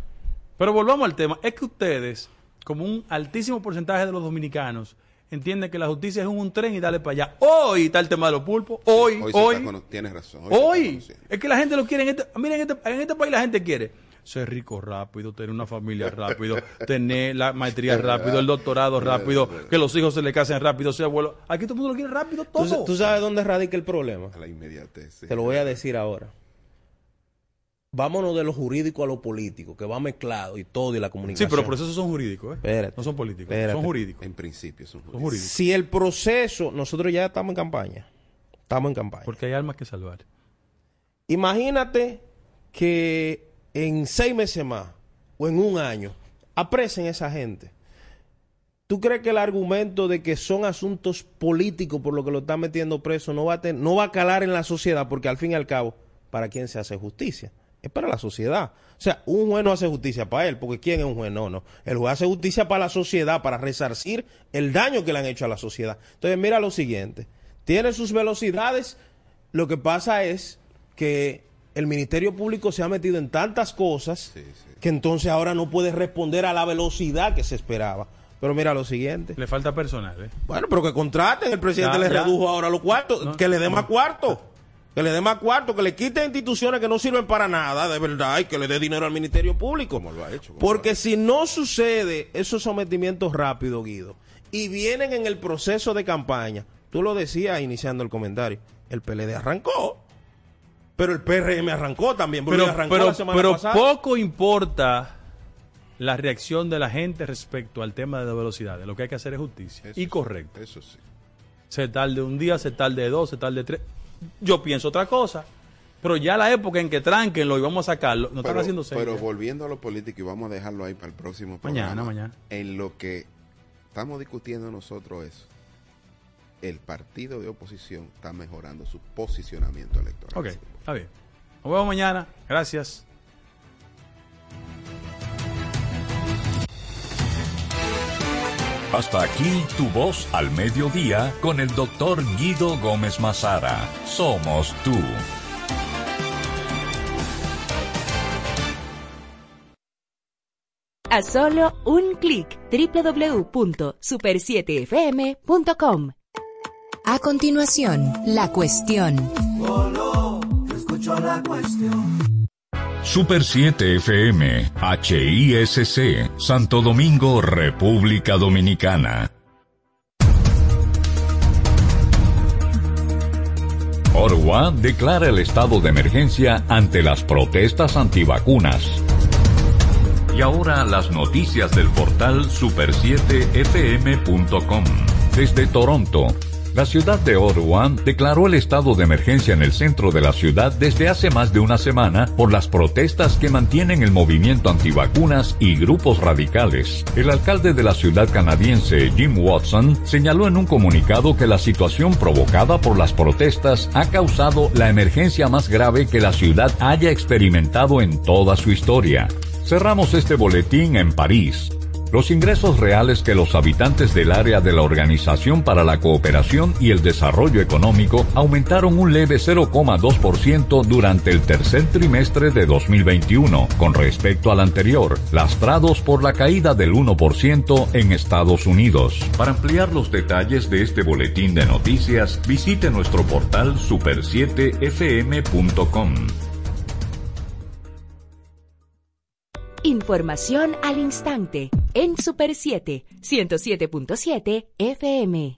Pero volvamos al tema. Es que ustedes, como un altísimo porcentaje de los dominicanos, entienden que la justicia es un, tren y dale para allá. Hoy está el tema de los pulpos. Hoy, hoy, hoy. está tienes razón. Hoy. Es que la gente lo quiere en este. Miren, en este, en este país la gente quiere ser rico rápido, tener una familia rápido, tener la maestría rápido, el doctorado rápido, que los hijos se le casen rápido, sea abuelo. Aquí todo el mundo lo quiere rápido ¿Tú, todo. tú sabes dónde radica el problema? A la inmediatez. sí. Te lo voy a decir ahora. Vámonos de lo jurídico a lo político, que va mezclado y todo y la sí, comunicación. pero procesos son jurídicos, ¿eh? Espérate. No son políticos, Espérate. son jurídicos. En principio, son Son jurídicos. Si el proceso, nosotros ya estamos en campaña. Estamos en campaña. Porque hay almas que salvar. Imagínate que en seis meses más o en un año apresen a esa gente. ¿Tú crees que el argumento de que son asuntos políticos por lo que lo están metiendo preso no va a, ten- no va a calar en la sociedad? Porque al fin y al cabo, ¿para quién se hace justicia? Es para la sociedad. O sea, un juez no hace justicia para él, porque ¿quién es un juez? No, no. El juez hace justicia para la sociedad, para resarcir el daño que le han hecho a la sociedad. Entonces, mira lo siguiente. Tiene sus velocidades. Lo que pasa es que el Ministerio Público se ha metido en tantas cosas Sí, sí. que entonces ahora no puede responder a la velocidad que se esperaba. Pero mira lo siguiente. Le falta personal, ¿eh? Bueno, pero que contraten. El presidente Ya, le ya. redujo ahora los cuartos. No, que le dé no. más cuartos. Que le dé más cuartos. Que le quite instituciones que no sirven para nada, de verdad. Y que le dé dinero al Ministerio Público. Como lo ha hecho. como Porque si no sucede esos sometimientos rápidos, Guido, y vienen en el proceso de campaña, tú lo decías iniciando el comentario, el PLD arrancó, pero el PRM arrancó también, porque Pero, arrancó pero, la semana pero pasada. poco importa la reacción de la gente respecto al tema de la velocidad. Lo que hay que hacer es justicia. Eso y sí, correcto. Eso sí. Se tarde un día, se tarde dos, se tarde tres. Yo pienso otra cosa. Pero ya la época en que tranquenlo y vamos a sacarlo, no están pero, haciendo serio. pero volviendo a lo político y vamos a dejarlo ahí para el próximo Mañana, programa. mañana. En lo que estamos discutiendo nosotros es el partido de oposición está mejorando su posicionamiento electoral. Ok, está bien. Nos vemos mañana. Gracias. Hasta aquí tu voz al mediodía con el doctor Guido Gómez Mazara. Somos tú. A solo un clic www.super7fm.com. A continuación, la cuestión. Super 7 FM, HISC, Santo Domingo, República Dominicana. Orwa declara el estado de emergencia ante las protestas antivacunas. Y ahora las noticias del portal super7fm.com. Desde Toronto, la ciudad de Ottawa declaró el estado de emergencia en el centro de la ciudad desde hace más de una semana por las protestas que mantienen el movimiento antivacunas y grupos radicales. El alcalde de la ciudad canadiense, Jim Watson, señaló en un comunicado que la situación provocada por las protestas ha causado la emergencia más grave que la ciudad haya experimentado en toda su historia. Cerramos este boletín en París. Los ingresos reales que los habitantes del área de la Organización para la Cooperación y el Desarrollo Económico aumentaron un leve 0,2% durante el tercer trimestre de 2021 con respecto al anterior, lastrados por la caída del 1% en Estados Unidos. Para ampliar los detalles de este boletín de noticias, visite nuestro portal super7fm.com. Información al instante en Super 7, 107.7 FM.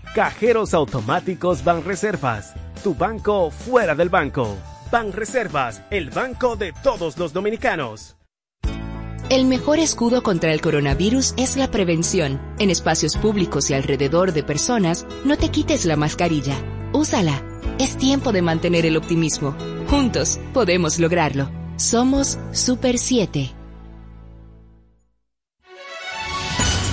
Cajeros automáticos Banreservas, tu banco fuera del banco. Banreservas, el banco de todos los dominicanos. El mejor escudo contra el coronavirus es la prevención. En espacios públicos y alrededor de personas, no te quites la mascarilla. Úsala. Es tiempo de mantener el optimismo. Juntos podemos lograrlo. Somos Super 7.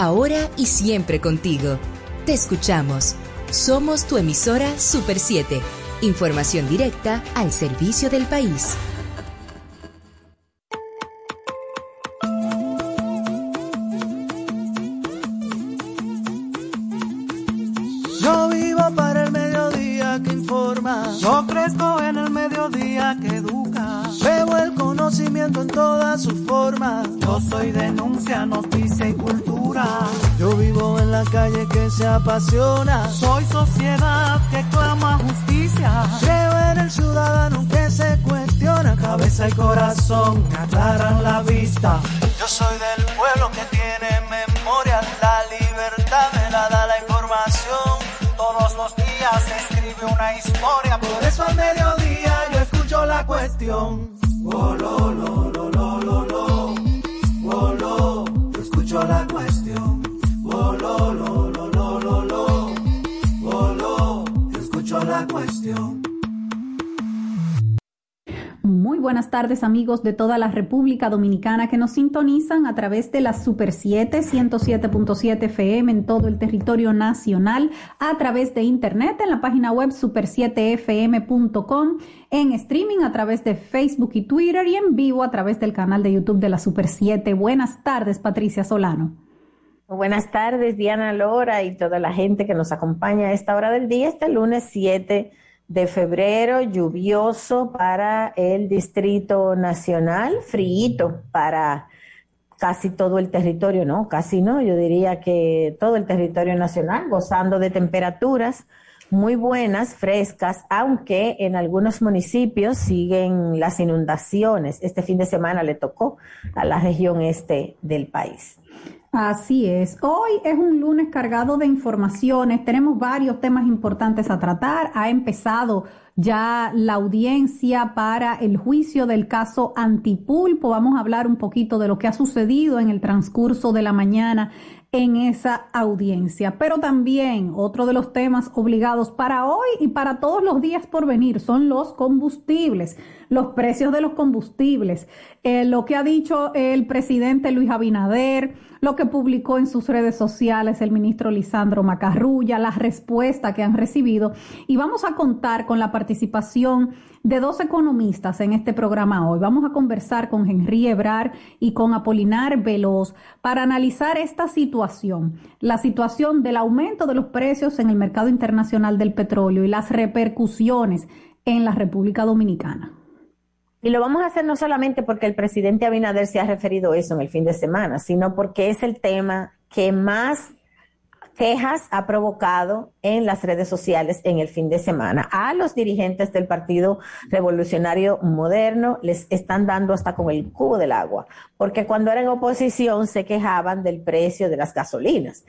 Ahora y siempre contigo. Te escuchamos. Somos tu emisora Super 7. Información directa al servicio del país. Que se apasiona. Soy sociedad que clama justicia. Creo en el ciudadano que se cuestiona. Cabeza y corazón aclaran la vista. Yo soy del pueblo que tiene memoria. La libertad me la da la información. Todos los días se escribe una historia. Por eso al mediodía yo escucho la cuestión. Oh, buenas tardes amigos de toda la República Dominicana que nos sintonizan a través de la Super 7 107.7 FM en todo el territorio nacional, a través de internet en la página web super7fm.com, en streaming a través de Facebook y Twitter y en vivo a través del canal de YouTube de la Super 7. Buenas tardes Patricia Solano. Buenas tardes Diana Lora y toda la gente que nos acompaña a esta hora del día, este lunes 7 de febrero, lluvioso para el Distrito Nacional, frío para casi todo el territorio, no, casi no, yo diría que todo el territorio nacional, gozando de temperaturas muy buenas, frescas, aunque en algunos municipios siguen las inundaciones. Este fin de semana le tocó a la región este del país. Así es. Hoy es un lunes cargado de informaciones. Tenemos varios temas importantes a tratar. Ha empezado ya la audiencia para el juicio del caso Antipulpo. Vamos a hablar un poquito de lo que ha sucedido en el transcurso de la mañana en esa audiencia. Pero también otro de los temas obligados para hoy y para todos los días por venir son los combustibles, los precios de los combustibles, eh, lo que ha dicho el presidente Luis Abinader, lo que publicó en sus redes sociales el ministro Lisandro Macarrulla, la respuesta que han recibido y vamos a contar con la participación de dos economistas en este programa hoy. Vamos a conversar con Henry Ebrar y con Apolinar Veloz para analizar esta situación, la situación del aumento de los precios en el mercado internacional del petróleo y las repercusiones en la República Dominicana. Y lo vamos a hacer no solamente porque el presidente Abinader se ha referido a eso en el fin de semana, sino porque es el tema que más quejas ha provocado en las redes sociales en el fin de semana. A los dirigentes del Partido Revolucionario Moderno les están dando hasta con el cubo del agua, porque cuando eran oposición se quejaban del precio de las gasolinas.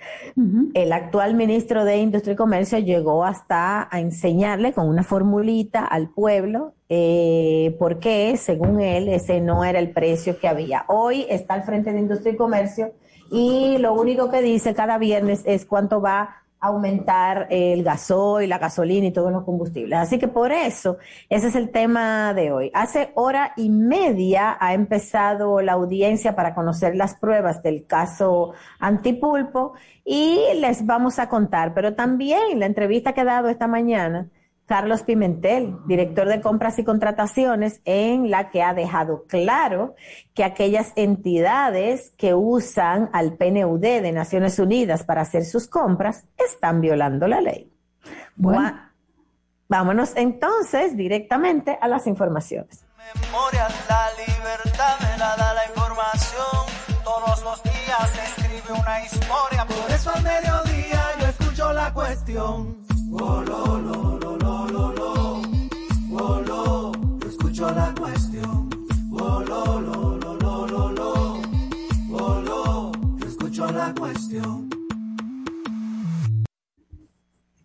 El actual ministro de Industria y Comercio llegó hasta a enseñarle con una formulita al pueblo eh, porque según él ese no era el precio que había. Hoy está al frente de Industria y Comercio y lo único que dice cada viernes es cuánto va a aumentar el gasoil, la gasolina y todos los combustibles. Así que por eso, ese es el tema de hoy. Hace hora y media ha empezado la audiencia para conocer las pruebas del caso Antipulpo y les vamos a contar, pero también la entrevista que ha dado esta mañana Carlos Pimentel, director de compras y contrataciones, en la que ha dejado claro que aquellas entidades que usan al PNUD de Naciones Unidas para hacer sus compras están violando la ley. Bueno. Vámonos entonces directamente a las informaciones. Memoria, la libertad me la da la información. Todos los días se escribe una historia. Por eso al mediodía yo escucho la cuestión. Oh, lo, lo, lo, lo,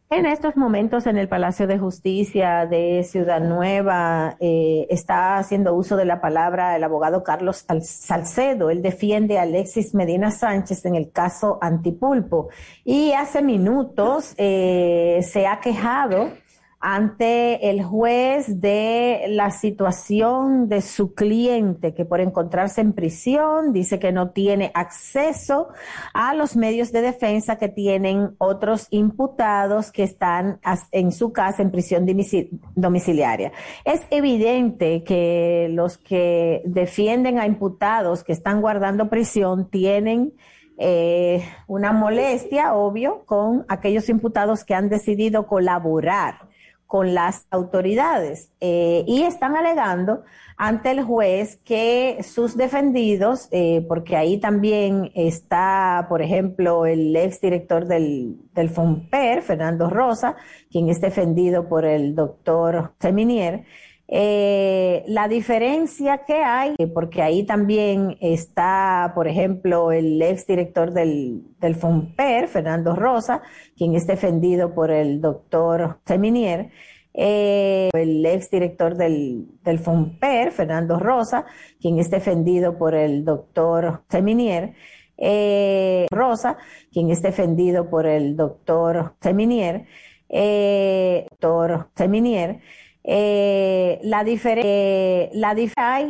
En estos momentos en el Palacio de Justicia de Ciudad Nueva eh, está haciendo uso de la palabra el abogado Carlos Salcedo. Él defiende a Alexis Medina Sánchez en el caso Antipulpo y hace minutos eh, se ha quejado ante el juez de la situación de su cliente que por encontrarse en prisión dice que no tiene acceso a los medios de defensa que tienen otros imputados que están en su casa en prisión domiciliaria. Es evidente que los que defienden a imputados que están guardando prisión tienen eh, una molestia, obvio, con aquellos imputados que han decidido colaborar con las autoridades eh, y están alegando ante el juez que sus defendidos, eh, porque ahí también está, por ejemplo, el exdirector del, del FOMPER, Fernando Rosa, quien es defendido por el doctor Seminier, eh, la diferencia que hay, porque ahí también está, por ejemplo, el exdirector del, del FOMPER, Fernando Rosa, quien es defendido por el doctor Seminier, eh, el exdirector del, del FOMPER, Fernando Rosa, quien es defendido por el doctor Seminier, eh, Rosa, quien es defendido por el doctor Seminier, eh, doctor Seminier, eh, la diferencia, la hay